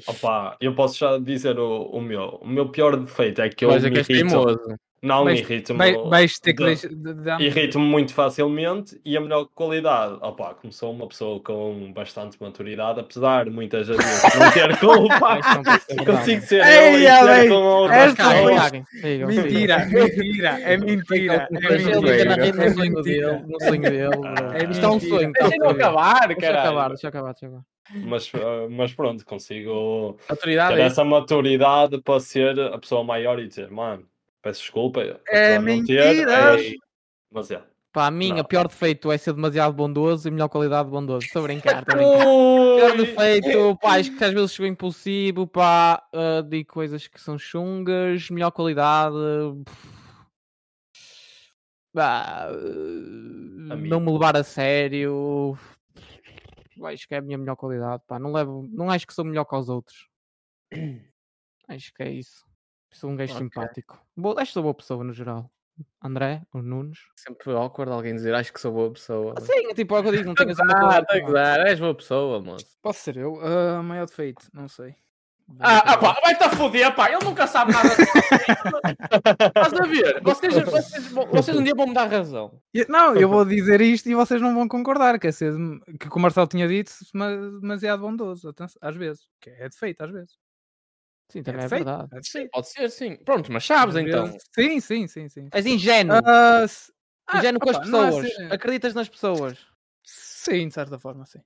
Opa, eu posso já dizer o, o meu. O meu pior defeito é que eu Mas é me que és irrito. teimoso. Não, me Vais- irrito-me. Vai- Vais ter que de- deixar. de- de- Irrito-me muito facilmente e a melhor qualidade, opa, como sou uma pessoa com bastante maturidade, apesar de muitas vezes não ter culpa, consigo ser Ei, eu e ser com outra esta pessoa. foi- Caguem, sigam, sigam. Mentira, mentira, é mentira. É mentira. é mentira. dele, no sonho dele. É Isto é um sonho. tá Deixa-me ver? acabar, Deixa caralho. acabar, deixa deixa acabar. Mas, ah, mas pronto, consigo ter é essa maturidade para ser a pessoa maior e dizer, mano, peço desculpa. É mentira. és- Mas é. Pá, a minha Não. pior defeito é ser demasiado bondoso e melhor qualidade bondoso. Estou a brincar, estou a brincar. Pior defeito, pá, acho que às vezes chego impulsivo, pá, ah, digo coisas que são chungas, melhor qualidade. pá, A não mim. me levar a sério. Acho que é a minha melhor qualidade, pá. Não, levo, não acho que sou melhor que os outros. Acho que é isso. Sou um gajo Ok. simpático. Boa, acho que sou boa pessoa no geral. André, o Nunes. Sempre awkward alguém dizer acho que sou boa pessoa. Sim, tipo, é o que eu digo, não tenho Ah, tá a pá. gozar, és boa pessoa, moço. Posso ser eu? Ah, maior defeito, não sei. Ah, ah pá, vai-te a foder, pá, ele nunca sabe nada. Estás a ver? Vocês, vocês, vocês um dia vão me dar razão. Não, eu vou dizer isto e vocês não vão concordar, que é ser que o Marcelo tinha dito mas demasiado bondoso, às vezes. Que é defeito, às vezes. Sim, também é, defeito, verdade. é defeito. Pode ser, sim. Pronto, mas sabes então. Sim, sim, sim, sim. És ingênuo. Ah, s- ah, ingênuo com as opa, não é pessoas. assim- Acreditas nas pessoas. Sim, de certa forma, sim.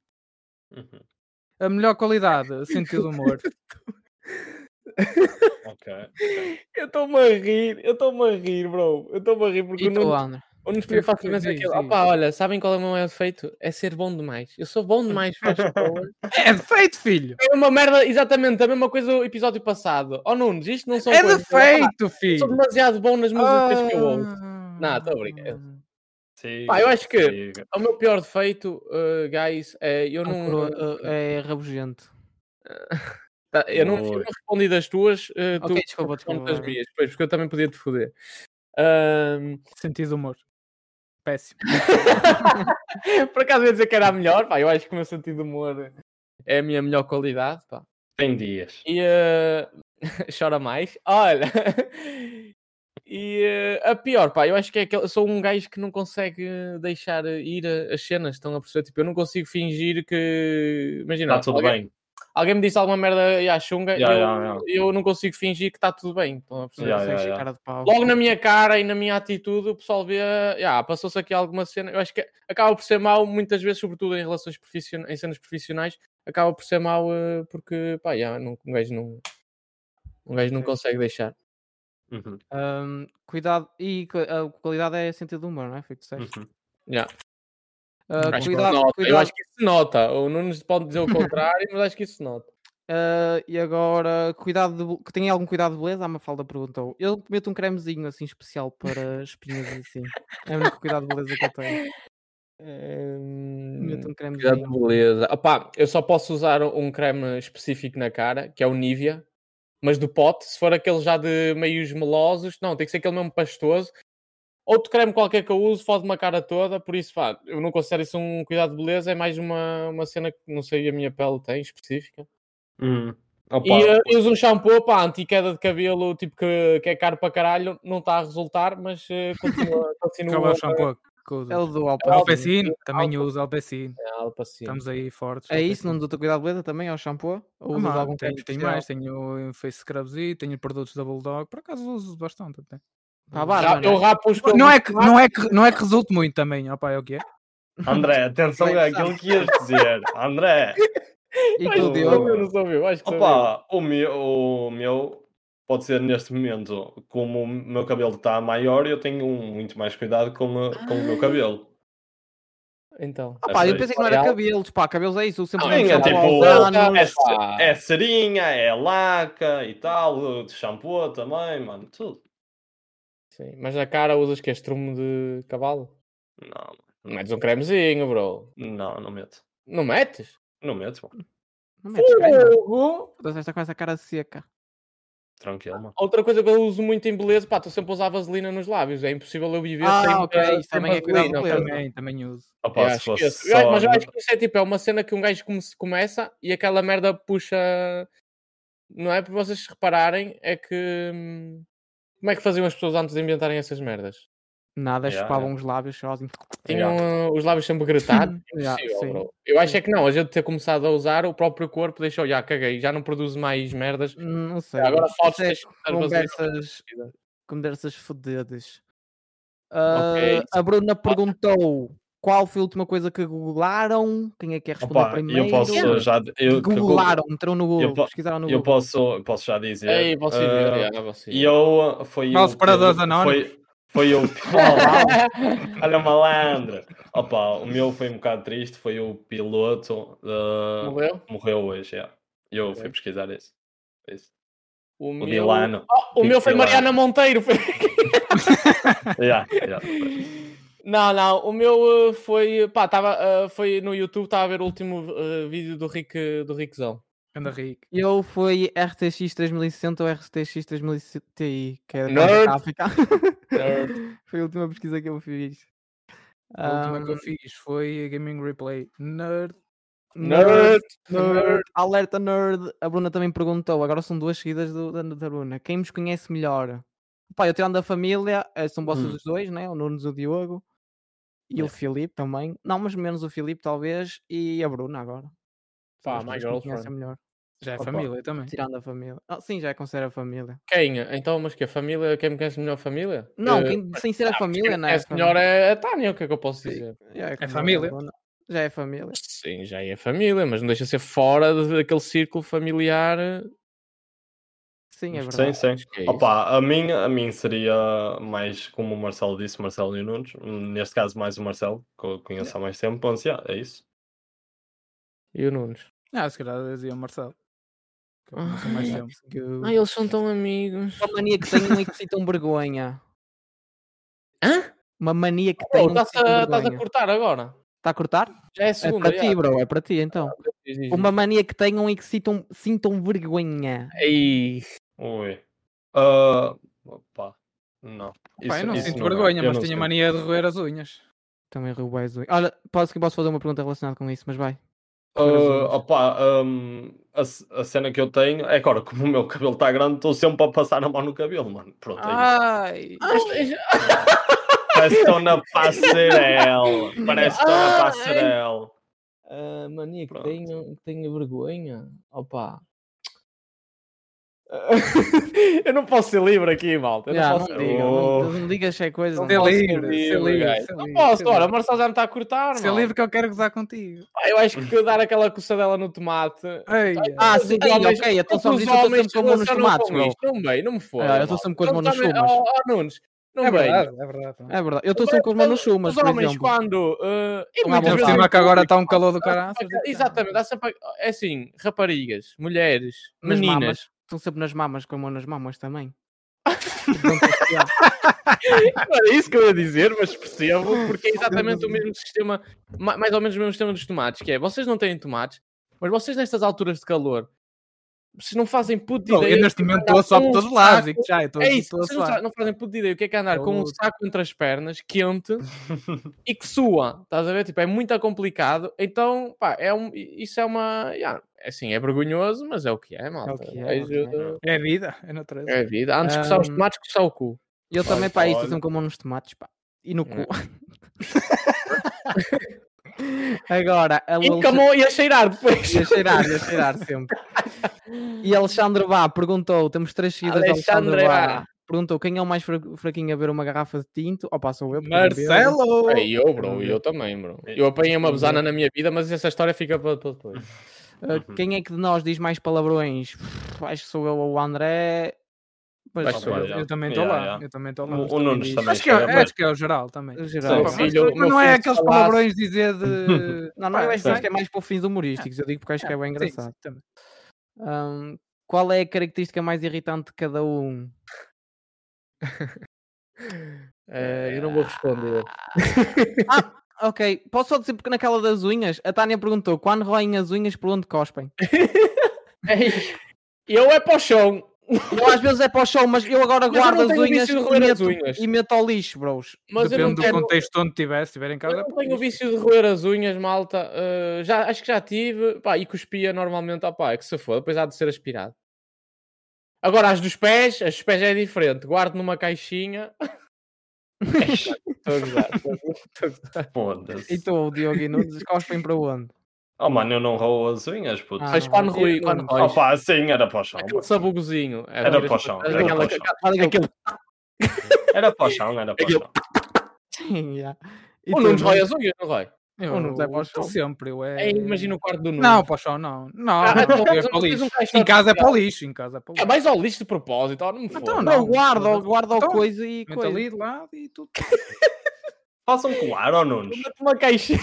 Uhum. A melhor qualidade, sentido de humor. Ok. Eu estou-me a rir, eu estou-me a rir, bro. Eu estou-me a rir porque E o tu, Nunes, André? o Nunes podia Sim, facilmente sim, aquilo. sim. Opá, olha, sabem qual é o meu maior defeito? É ser bom demais. Eu sou bom demais, faz favor. é defeito, filho! É uma merda, exatamente, a mesma coisa do episódio passado. Oh Nunes, isto não são É coisas... defeito, Opá, filho! Sou demasiado bom nas músicas que eu ouço. Ah. Não, estou brincar. Siga, Pá, eu acho que- siga. O meu pior defeito, uh, guys, é eu Ah, não... coroa, é é rabugento. Tá, eu, não, eu não respondi das tuas, uh, tu Ok, desculpa, respondes desculpa. das minhas, pois, porque eu também podia te foder. Ahm, Sentido de humor. Péssimo. Por acaso eu ia dizer que era a melhor, pá, eu acho que o meu sentido de humor é a minha melhor qualidade, pá. Tem dias. E eh, chora mais. Olha, e eh, a pior, pá, eu acho que é aquele, eu sou um gajo que não consegue deixar ir as cenas, estão a perceber? Tipo, eu não consigo fingir que. Imagina, Está Tá tudo alguém, bem. Alguém me disse alguma merda e a chunga, Ya, eu, ya, ya. eu não consigo fingir que está tudo bem. A Consegues ya, ya. cara de pau. logo na minha cara e na minha atitude, o pessoal vê, ah, passou-se aqui alguma cena. Eu acho que acaba por ser mau, muitas vezes, sobretudo em relações profissionais, em cenas profissionais, acaba por ser mau eh, porque, pá, já, não, um gajo não. Um gajo não consegue deixar. Uhum, Ahm, cuidado. E a qualidade é sentido de humor, não é? Foi o que disseste. uhum. Já. Ah, Acho que cuidado, se nota. Eu cuidado. acho que isso se nota. O Nunes pode dizer o contrário, mas acho que isso se nota. Ah, e agora, cuidado de, que tenha algum cuidado de beleza? A Mafalda perguntou. Eu meto um cremezinho assim especial para espinhas e assim. É o único cuidado de beleza que eu tenho. Meto um Cuidado cremezinho. de beleza. Opá, eu só posso usar um creme específico na cara, que é o Nivea, mas do pote, se for aquele já de meios melosos, não, tem que ser aquele mesmo pastoso. Outro creme qualquer que eu uso fode-me a cara toda, por isso, pá, eu não considero isso um cuidado de beleza, é mais uma, uma cena que não sei a minha pele tem específica. E Opa, eh, eu uso um shampoo, pá, anti-queda de cabelo, tipo que, que é caro para caralho, não está a resultar, mas eh, continua, continua Qual é o shampoo que? É o do Alpecin, Alpecin. também uso Alpecin. a Alpacin. Estamos aí fortes. É isso, não dou cuidado de beleza também? É o shampoo? Ou Ah, usas algum tenho, tenho mais, tenho face scrubs tenho produtos da Bulldog, por acaso uso bastante até. Tá eu rapo os Não é, que, não, é que, não é que resulte muito também, opa, é o que é? André, atenção é que àquilo que ias dizer. André, E tu, ouviu, não acho que opa, o meu, o meu pode ser neste momento, como o meu cabelo está maior, eu tenho um- muito mais cuidado com, o- com o meu cabelo. Então. Ah, pá, eu pensei que não era cabelos, pá, cabelos é isso, sempre Sim, é shampoo tipo, anos. é, é serinha, é laca e tal, de shampoo também, mano, tudo. Sim, mas na cara usas que é estrumo de cavalo? Não, Não metes um cremezinho, bro. não, não meto. Não metes? Não meto, mano. Não metes creme. Foda-se, Esta com essa cara seca. Tranquilo, mano. Outra coisa que eu uso muito em beleza, pá, estou sempre a usar vaselina nos lábios. É impossível eu viver Ah, sem, ok, isso também é cuidado beleza. Também, também uso. Opa, se fosse só... mas eu acho que isso é tipo, é uma cena que um gajo come- começa e aquela merda puxa. Não é? Para vocês repararem, é que. Como é que faziam as pessoas antes de inventarem essas merdas? Nada, Yeah, chupavam yeah. os lábios só assim. Tinham uh, os lábios sempre gretados? Yeah, Impossível. Eu acho é que não, a gente ter começado a usar, o próprio corpo deixou, já caguei, já não produz mais merdas. Não sei. Agora fotos é conversas, conversas fodidas. Ah, Ok. a Bruna perguntou qual foi a última coisa que googlaram. Quem é que quer responder Opa, primeiro? eu posso já... Eu, que Googlaram, entrou no Google, eu po- pesquisaram no Google. posso, eu posso já dizer. Ei, você ah, você. E eu uh, foi o separadores Pedro- anónimos. Foi, foi o Olha malandro. Opa, o meu foi um bocado triste, foi o piloto uh, Morreu? morreu hoje, é. Eu fui Ok. pesquisar isso. isso. O, O meu... Dilano. Oh, o meu foi. Mariana Monteiro. Foi... Yeah, yeah. Não, não, o meu uh, foi, pá, tava, uh, foi no YouTube, estava a ver o último uh, vídeo do Rick, do Rickzão. Anda rico. Eu fui RTX 3060 ou RTX 3060 Ti, que é da Nerd. gráfica. Nerd. Foi a última pesquisa que eu fiz. A última que eu fiz foi a Gaming Replay. Nerd. Nerd. Nerd, alerta nerd. A Bruna também perguntou. Agora são duas seguidas do, da, da Bruna. Quem nos conhece melhor? Pá, eu tirando da família, são vocês Hum. os dois, né? O Nunes e o Diogo. E o É. Filipe também. Não, mas menos o Filipe, talvez. E a Bruna agora. Pá, conhecem girlfriend. melhor. Já é Opa. família também. Tirando a família. Ah, sim, já é considera família. Quem? Então, mas que a família, quem me conhece melhor a família? Não, Eh, quem, sem ser a ah, família, não é? conhece melhor é a Tânia, o que é que eu posso dizer? Já como a família. Já é família. Sim, já é família, mas não deixa de ser fora daquele círculo familiar. Sim, é Sim, verdade. sim. Que é. Opa, a mim, a mim seria mais como o Marcelo disse, Marcelo e o Nunes. Neste caso, mais o Marcelo, que eu conheço há mais tempo. Bom, yeah, é isso. E o Nunes? Ah, se calhar dizia o Marcelo. Que eu conheço há mais Ai, tempo. Ai, eles são tão amigos. Uma mania que tenham e que sintam vergonha. Hã? Uma mania que Oh, Estás a, estás a cortar agora? Está a cortar? Já é É segunda. para ti, já. bro. É para ti, então. Diz, diz, diz. Uma mania que tenham e que sintam, sintam vergonha. Ei, Ui. Ah, opa, não. Pá, eu não Isso- sinto isso não é. vergonha, mas tinha mania de roer as unhas. Também roubei as unhas. Olha, posso, que posso fazer uma pergunta relacionada com isso, mas vai. Ah, opa, hum, a, a cena que eu tenho é agora, como o meu cabelo está grande, estou sempre a passar a mão no cabelo, mano. Pronto, Ah. é isso. Ai! Parece que estou na passarela. Parece que estou na Ai. passarela. a mania que Pronto. tenho, que tenho vergonha. Opa. eu não posso ser livre aqui, malta. Eu não não, posso diga, Oh. não, não digas se é coisa. Não não. Ser posso livre, ser livre, ser Não posso, ser ora, o. Marcelo já me está a cortar, Ser livre que eu quero gozar contigo. Pá, Eu acho que dar aquela coçadela no tomate. Ei, Ah, sim, os ei, homens- ok, então todos só os disso eu estou homens sempre com a mão nos relacionam tomates. Não bem, não me foda. Ah, eu estou sempre com as mãos nos chumas. Oh, oh, Nunes, não é bem. verdade, é verdade. É verdade. Eu estou sempre com as mãos nos chumas, Os homens, quando. uh, e muitas vezes- cima que agora está um calor do caralho. a- Exatamente, dá sempre a- é assim, raparigas, mulheres, Nas meninas. Estão sempre nas mamas, com a mão nas mamas também. Não era isso que eu ia dizer, mas percebo, porque é exatamente o mesmo sistema, ma- mais ou menos o mesmo sistema dos tomates, que é, vocês não têm tomates, mas vocês nestas alturas de calor, vocês não fazem puto de ideia. eu neste é momento estou a suar com por um todos os lados. digo já, eu estou É isso, estou a vocês não, não fazem puto de ideia o que é que é andar com um saco entre as pernas, quente, e que sua, estás a ver? Tipo, é muito complicado, então, pá, é um, isso é uma, yeah, é assim, é vergonhoso, mas é o que é, malta. que é, Vejo- é que É a vida, é a natureza. É a vida. Antes de coçar os tomates, coçar o cu. Eu também, pá, isso, olha. estou sempre com a mão nos tomates, pá. E no cu. É. Agora, a E Alexandre... e cheirar depois. Ia cheirar, ia cheirar sempre. E Alexandre Bá perguntou: temos três seguidas de Alexandre Alexandre Bá. Bá. Perguntou quem é o mais fra- fraquinho a ver uma garrafa de tinto? Opa, sou eu. Marcelo! É eu, bro, eu também, bro. Eu apanhei uma besana na minha vida, mas essa história fica para depois. Uh, quem é que de nós diz mais palavrões? Acho que sou eu ou o André. Pois, eu. Eu, eu também estou Yeah, lá. yeah. Eu também estou lá. O, o Nunes também Acho que, é, chega acho que é o geral também. No geral. Mas- filho, mas meu não é aqueles falasse- palavrões dizer de. Não, não, eu acho que é mais para fins humorísticos. Eu digo porque acho que é bem Sim, engraçado. sim, também. Um, qual é a característica mais irritante de cada um? Eh, eu não vou responder. Ah, ok. Posso só dizer porque naquela das unhas, a Tânia perguntou: quando roem as unhas, por onde cospem? Eu é para o chão. Eu às vezes é para o chão, mas eu agora Mas eu guardo não as unhas, e roer as meto, unhas. e meto ao lixo, bros. Mas eu não Depende do tenho, contexto onde estiver. Se estiver em casa. eu não tenho o vício de roer as unhas, malta. Eh, já, acho que já tive. Pá, e cuspia normalmente. Ah, pá, é que se for, depois há de ser aspirado. Agora, as dos pés, as dos pés é diferente. Guardo numa caixinha. Estou a gozar, estou a gozar. E tu, Diogo e Nunes, cospem para onde? Oh mano, eu não roubo as unhas, puto. Ah, Mas quando não, rui, quando não. Oh pá, sim, era para o chão. aquele sabugozinho. é, Era tira- para o chão, era aquela- para o chão. Aquele- Era para o chão, era para o chão. Sim, já. E O Nunes rói Nunes? as unhas, não rói? Eu, Ou não, é para o chão. sempre. Eu é... É, imagina o quarto do Nunes. Não, para o chão não. Não, Ah, então, é para então o um lixo. Em casa é para o lixo. Em casa é para o É lixo. mais ao lixo de propósito, não me Então foda. não. Não, guarda, guarda Então, o coisa e coisa. ali de lado e tudo. Façam colar, ó Nunes. Mete uma caixinha,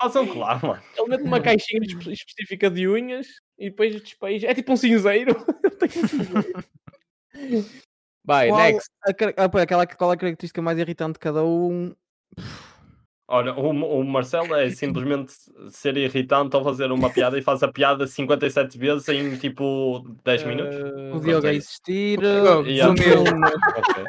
Façam colar, mano. Mete uma caixinha espe- específica de unhas e depois despeja. É tipo um cinzeiro. Um. Vai, Qual, next. a, car- ah, aquela, qual é a característica mais irritante de cada um? Olha, o, o Marcelo é simplesmente ser irritante ao fazer uma piada e faz a piada 57 vezes em tipo 10 minutos. Eh, O Diogo é a existir. Diogo, O Yeah. Nunes, Ok.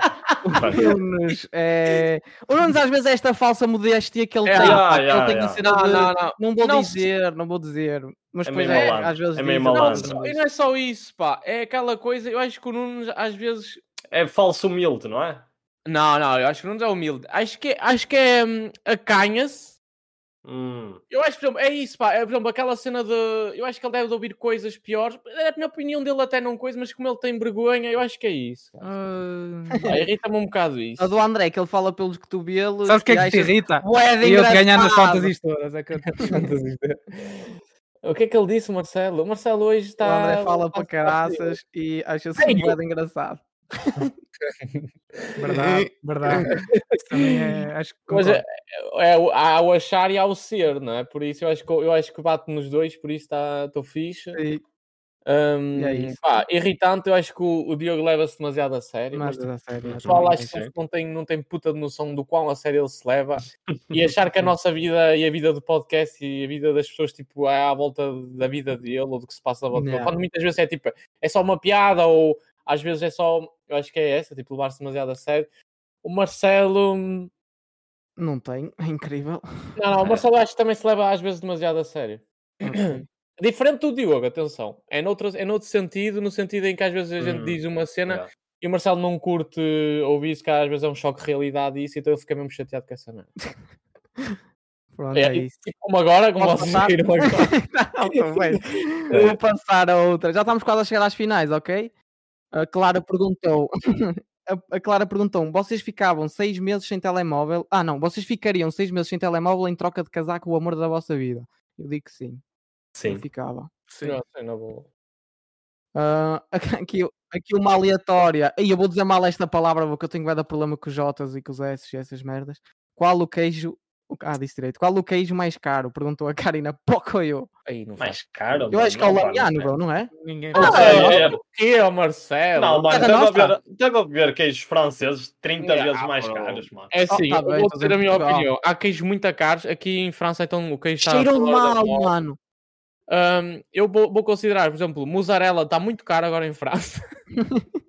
O. Nunes é... O Nunes às vezes é esta falsa modéstia que ele É, tem. yeah, ele tem yeah. cena Não, de, não, não. não vou Não, dizer, não vou dizer. Mas É depois meio é, malandro, às vezes é meio Não, malandro. vezes e não é só isso, pá. É aquela coisa. Eu acho que o Nunes às vezes. É falso humilde, não é? Não, não, eu acho que o Nunes é humilde. Acho que, acho que é hum, acanha-se. Hum. Eu acho, por exemplo, é isso, pá. É, por exemplo, aquela cena de. Eu acho que ele deve de ouvir coisas piores. É, Na opinião dele, até não coisa, mas como ele tem vergonha, eu acho que é isso. cara. Ah, Irrita-me um bocado isso. A do André, que ele fala pelos cotovelos. Sabes o que é que te irrita? E eu nas engraçado. fantasias todas. É que eu... O que é que ele disse, Marcelo? O Marcelo hoje O está. André fala para caraças e acha-se bué de engraçado. Verdade, verdade. Também é. Acho que Mas é, é, o- há o achar e há o ser, não é? Por isso eu acho que, eu acho que bate nos dois, por isso estou fixe. E, Hum, E é isso. pá, irritante, eu acho que o, o Diogo leva-se demasiado a sério. mas tipo, a sério. o pessoal acho que não tem, não tem puta de noção do quão a sério ele se leva e achar que a nossa vida e a vida do podcast e a vida das pessoas tipo, é à volta da vida dele ou do que se passa à volta dele. Quando muitas vezes é tipo, é só uma piada ou às vezes é só, eu acho que é essa, tipo, levar-se demasiado a sério. O Marcelo, hum, Não tem, é incrível. não, não, o Marcelo acho que também se leva às vezes demasiado a sério. Ok. Diferente do Diogo, atenção. É noutro, é noutro sentido, no sentido em que às vezes a gente Hum, diz uma cena yeah. e o Marcelo não curte ouvir isso, que às vezes é um choque de realidade e isso, então ele fica mesmo chateado com essa merda. Pronto, É, é isso. tipo, como agora, como vocês viram agora. Não, bem. Vou passar a outra. Já estamos quase a chegar às finais, ok? A Clara perguntou. a- A Clara perguntou: vocês ficavam seis meses sem telemóvel? Ah, não, vocês ficariam seis meses sem telemóvel em troca de casar com o amor da vossa vida? Eu digo que sim. Eu Sim. ficava. Não, sei, não vou. Ah, aqui, aqui uma aleatória. E eu vou dizer mal esta palavra porque eu tenho vai dar problema com os Jotas e com os S e essas merdas. Qual o queijo. O- Ah, disse direito. Qual o queijo mais caro? Perguntou a Karina Pocoyo. Aí, não faz. Mais caro. Eu acho que é o mano, não, bro, não é? Ninguém Não, é, isso. é- O Marcelo? Não, mano, haver, deve haver queijos franceses 30 Yeah, vezes mais bro. caros, mano. É assim, tá eu bem, vou dizer a minha Portugal. opinião. Há queijos muito caros. Aqui em França, então, o queijo está... Cheiram mal, mano. Hum, eu vou, vou considerar, por exemplo, mussarela está muito caro agora em França.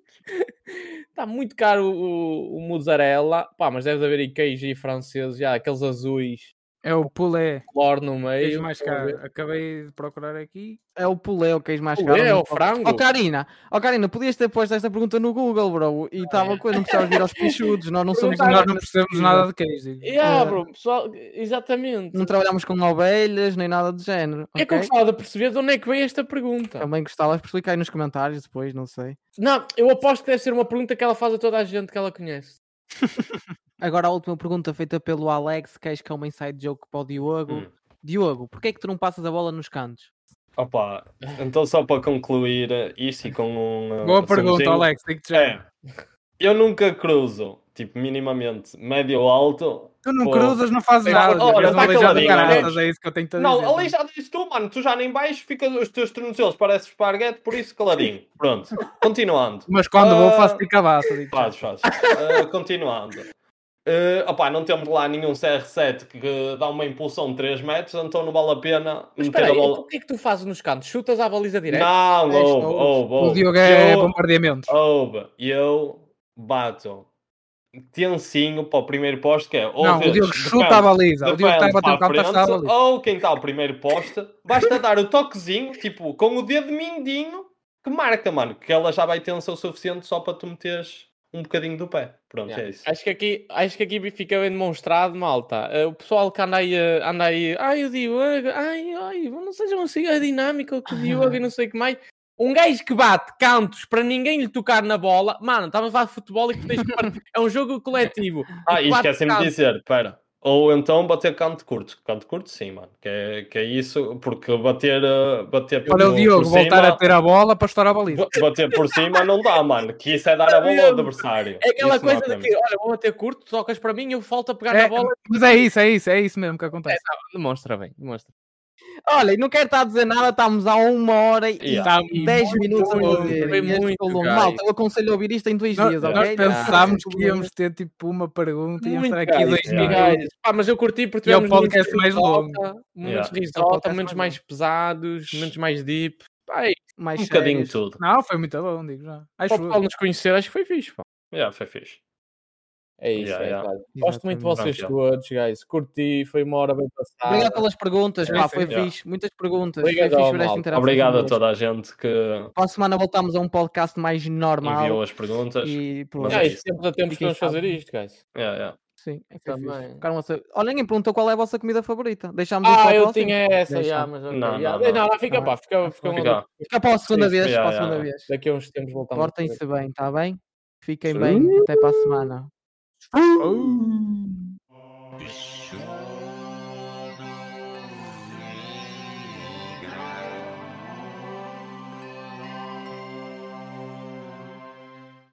Está muito caro o, o mussarela. Pá, mas deve haver aí queijo aí francês, já, aqueles azuis, É o pulé. flor no meio. Queijo mais caro. Acabei de procurar aqui. É o pulé o queijo mais caro. é o frango? Ó Karina, ó Karina, podias ter posto esta pergunta no Google, bro. E estava coisa, não precisavas vir aos pichudos. Nós não somos Nós nada- não percebemos nada de queijo. Yeah, É. bro, pessoal, exatamente. não trabalhamos com ovelhas nem nada do género. É que eu gostava de perceber de onde é que veio esta pergunta. Também gostavas por explicar aí nos comentários depois, não sei. Não, eu aposto que deve ser uma pergunta que ela faz a toda a gente que ela conhece. Agora a última pergunta feita pelo Alex, que acho que é uma inside joke para o Diogo. Hum. Diogo, porquê é que tu não passas a bola nos cantos? Opa, então só para concluir eh, isto e com um. eh, Boa pergunta, somzinho, Alex. Digo-te já. É, eu nunca cruzo, tipo, minimamente médio ou alto. Tu não Pô. cruzas, não fazes nada. Ora, tá caraças, Alex. é isso que eu tenho Não, dizer. ali já dizes tu, mano, tu já nem baixo, fica os teus tornozelos, parece esparguete, por isso caladinho. Pronto, continuando. Mas quando vou, Ah, faço-te cabaça. digo-te já. Faz, faz. Uh, continuando. Uh, opá, não temos lá nenhum CR7 que dá uma impulsão de 3 metros, então não vale a pena Mas meter espera a bola. o que é que tu fazes nos cantos? Chutas à baliza direta? Não, É, ouve, isto, ouve, O. Diogo é Eu- bombardeamentos. Ouve, eu bato tensinho para o primeiro poste, que é ou Não, o Diogo chuta a baliza. O Diogo está a bater o baliza. ou quem está ao primeiro poste, basta dar o toquezinho, tipo, com o dedo mindinho, que marca, mano, que ela já vai tensa o suficiente só para tu meteres um bocadinho do pé. Pronto, Yeah. é isso. Acho que, aqui, acho que aqui fica bem demonstrado, malta. Eh, o pessoal que anda aí, eh, anda aí, ai, o Diogo, ai, ai, não sejam assim a dinâmica que o Diogo e não sei o que mais. Um gajo que bate cantos para ninguém lhe tocar na bola, mano, estava a falar de futebol e que tens que partir. é um jogo coletivo. Ah, e esquecem-me de dizer, pera. Ou então bater canto curto. Canto curto, sim, mano. Que é, que é isso, porque bater, uh, bater Olha o Diogo por voltar cima, a ter a bola para estourar a baliza. ba- Bater por cima não dá, mano. Que isso é dar a bola ao adversário. É aquela Isso coisa de que, olha, vou bater curto, tocas para mim, eu falto a pegar É, na bola. mas é isso, é isso, é isso mesmo que acontece. Demonstra bem, demonstra. Olha, e não quero estar a dizer nada, estamos há uma hora e Yeah. Tá e 10 muito minutos a longo. fazer. Foi muito, longo. Malta, eu aconselho a ouvir isto em dois Nós, dias, nós ok? pensámos Não, que íamos ter tipo uma pergunta e estar aqui dois minutos. Pá, mas eu curti porque E é o tivemos podcast mais longo. momentos Yeah. de É risota, momentos mais pesados, momentos mais deep. Pá, mais Um bocadinho tudo. Não, foi muito bom, digo já. Acho pessoal nos conhecer, acho que foi fixe. Pá. Yeah, foi fixe. É isso, Yeah, é, yeah. claro. Gosto muito de vocês todos, guys. Curti, foi uma hora bem passada. Obrigado pelas perguntas, Sim, pá, foi Yeah. fixe. Muitas perguntas. Obrigado, foi fixe esta. Obrigado a toda a gente que Para a semana voltamos a um podcast mais normal. enviou as perguntas. E pronto. Mas é isso. sempre a tempos que vamos fazer isto, guys. Yeah, yeah. Sim, é foi Também. Ficaram a saber. Olha, ninguém perguntou qual é a vossa comida favorita. Deixámos Ah, eu próxima? tinha essa, Deixa. já, mas ok. Não, yeah. não, não. não, fica, pá, fica, fica, Fica. Fica para a segunda Sim, vez. yeah, para a yeah. segunda vez. Daqui a uns tempos voltamos. Portem-se bem, está bem? Fiquem Sim. bem. Até para a semana. Ah. Oh.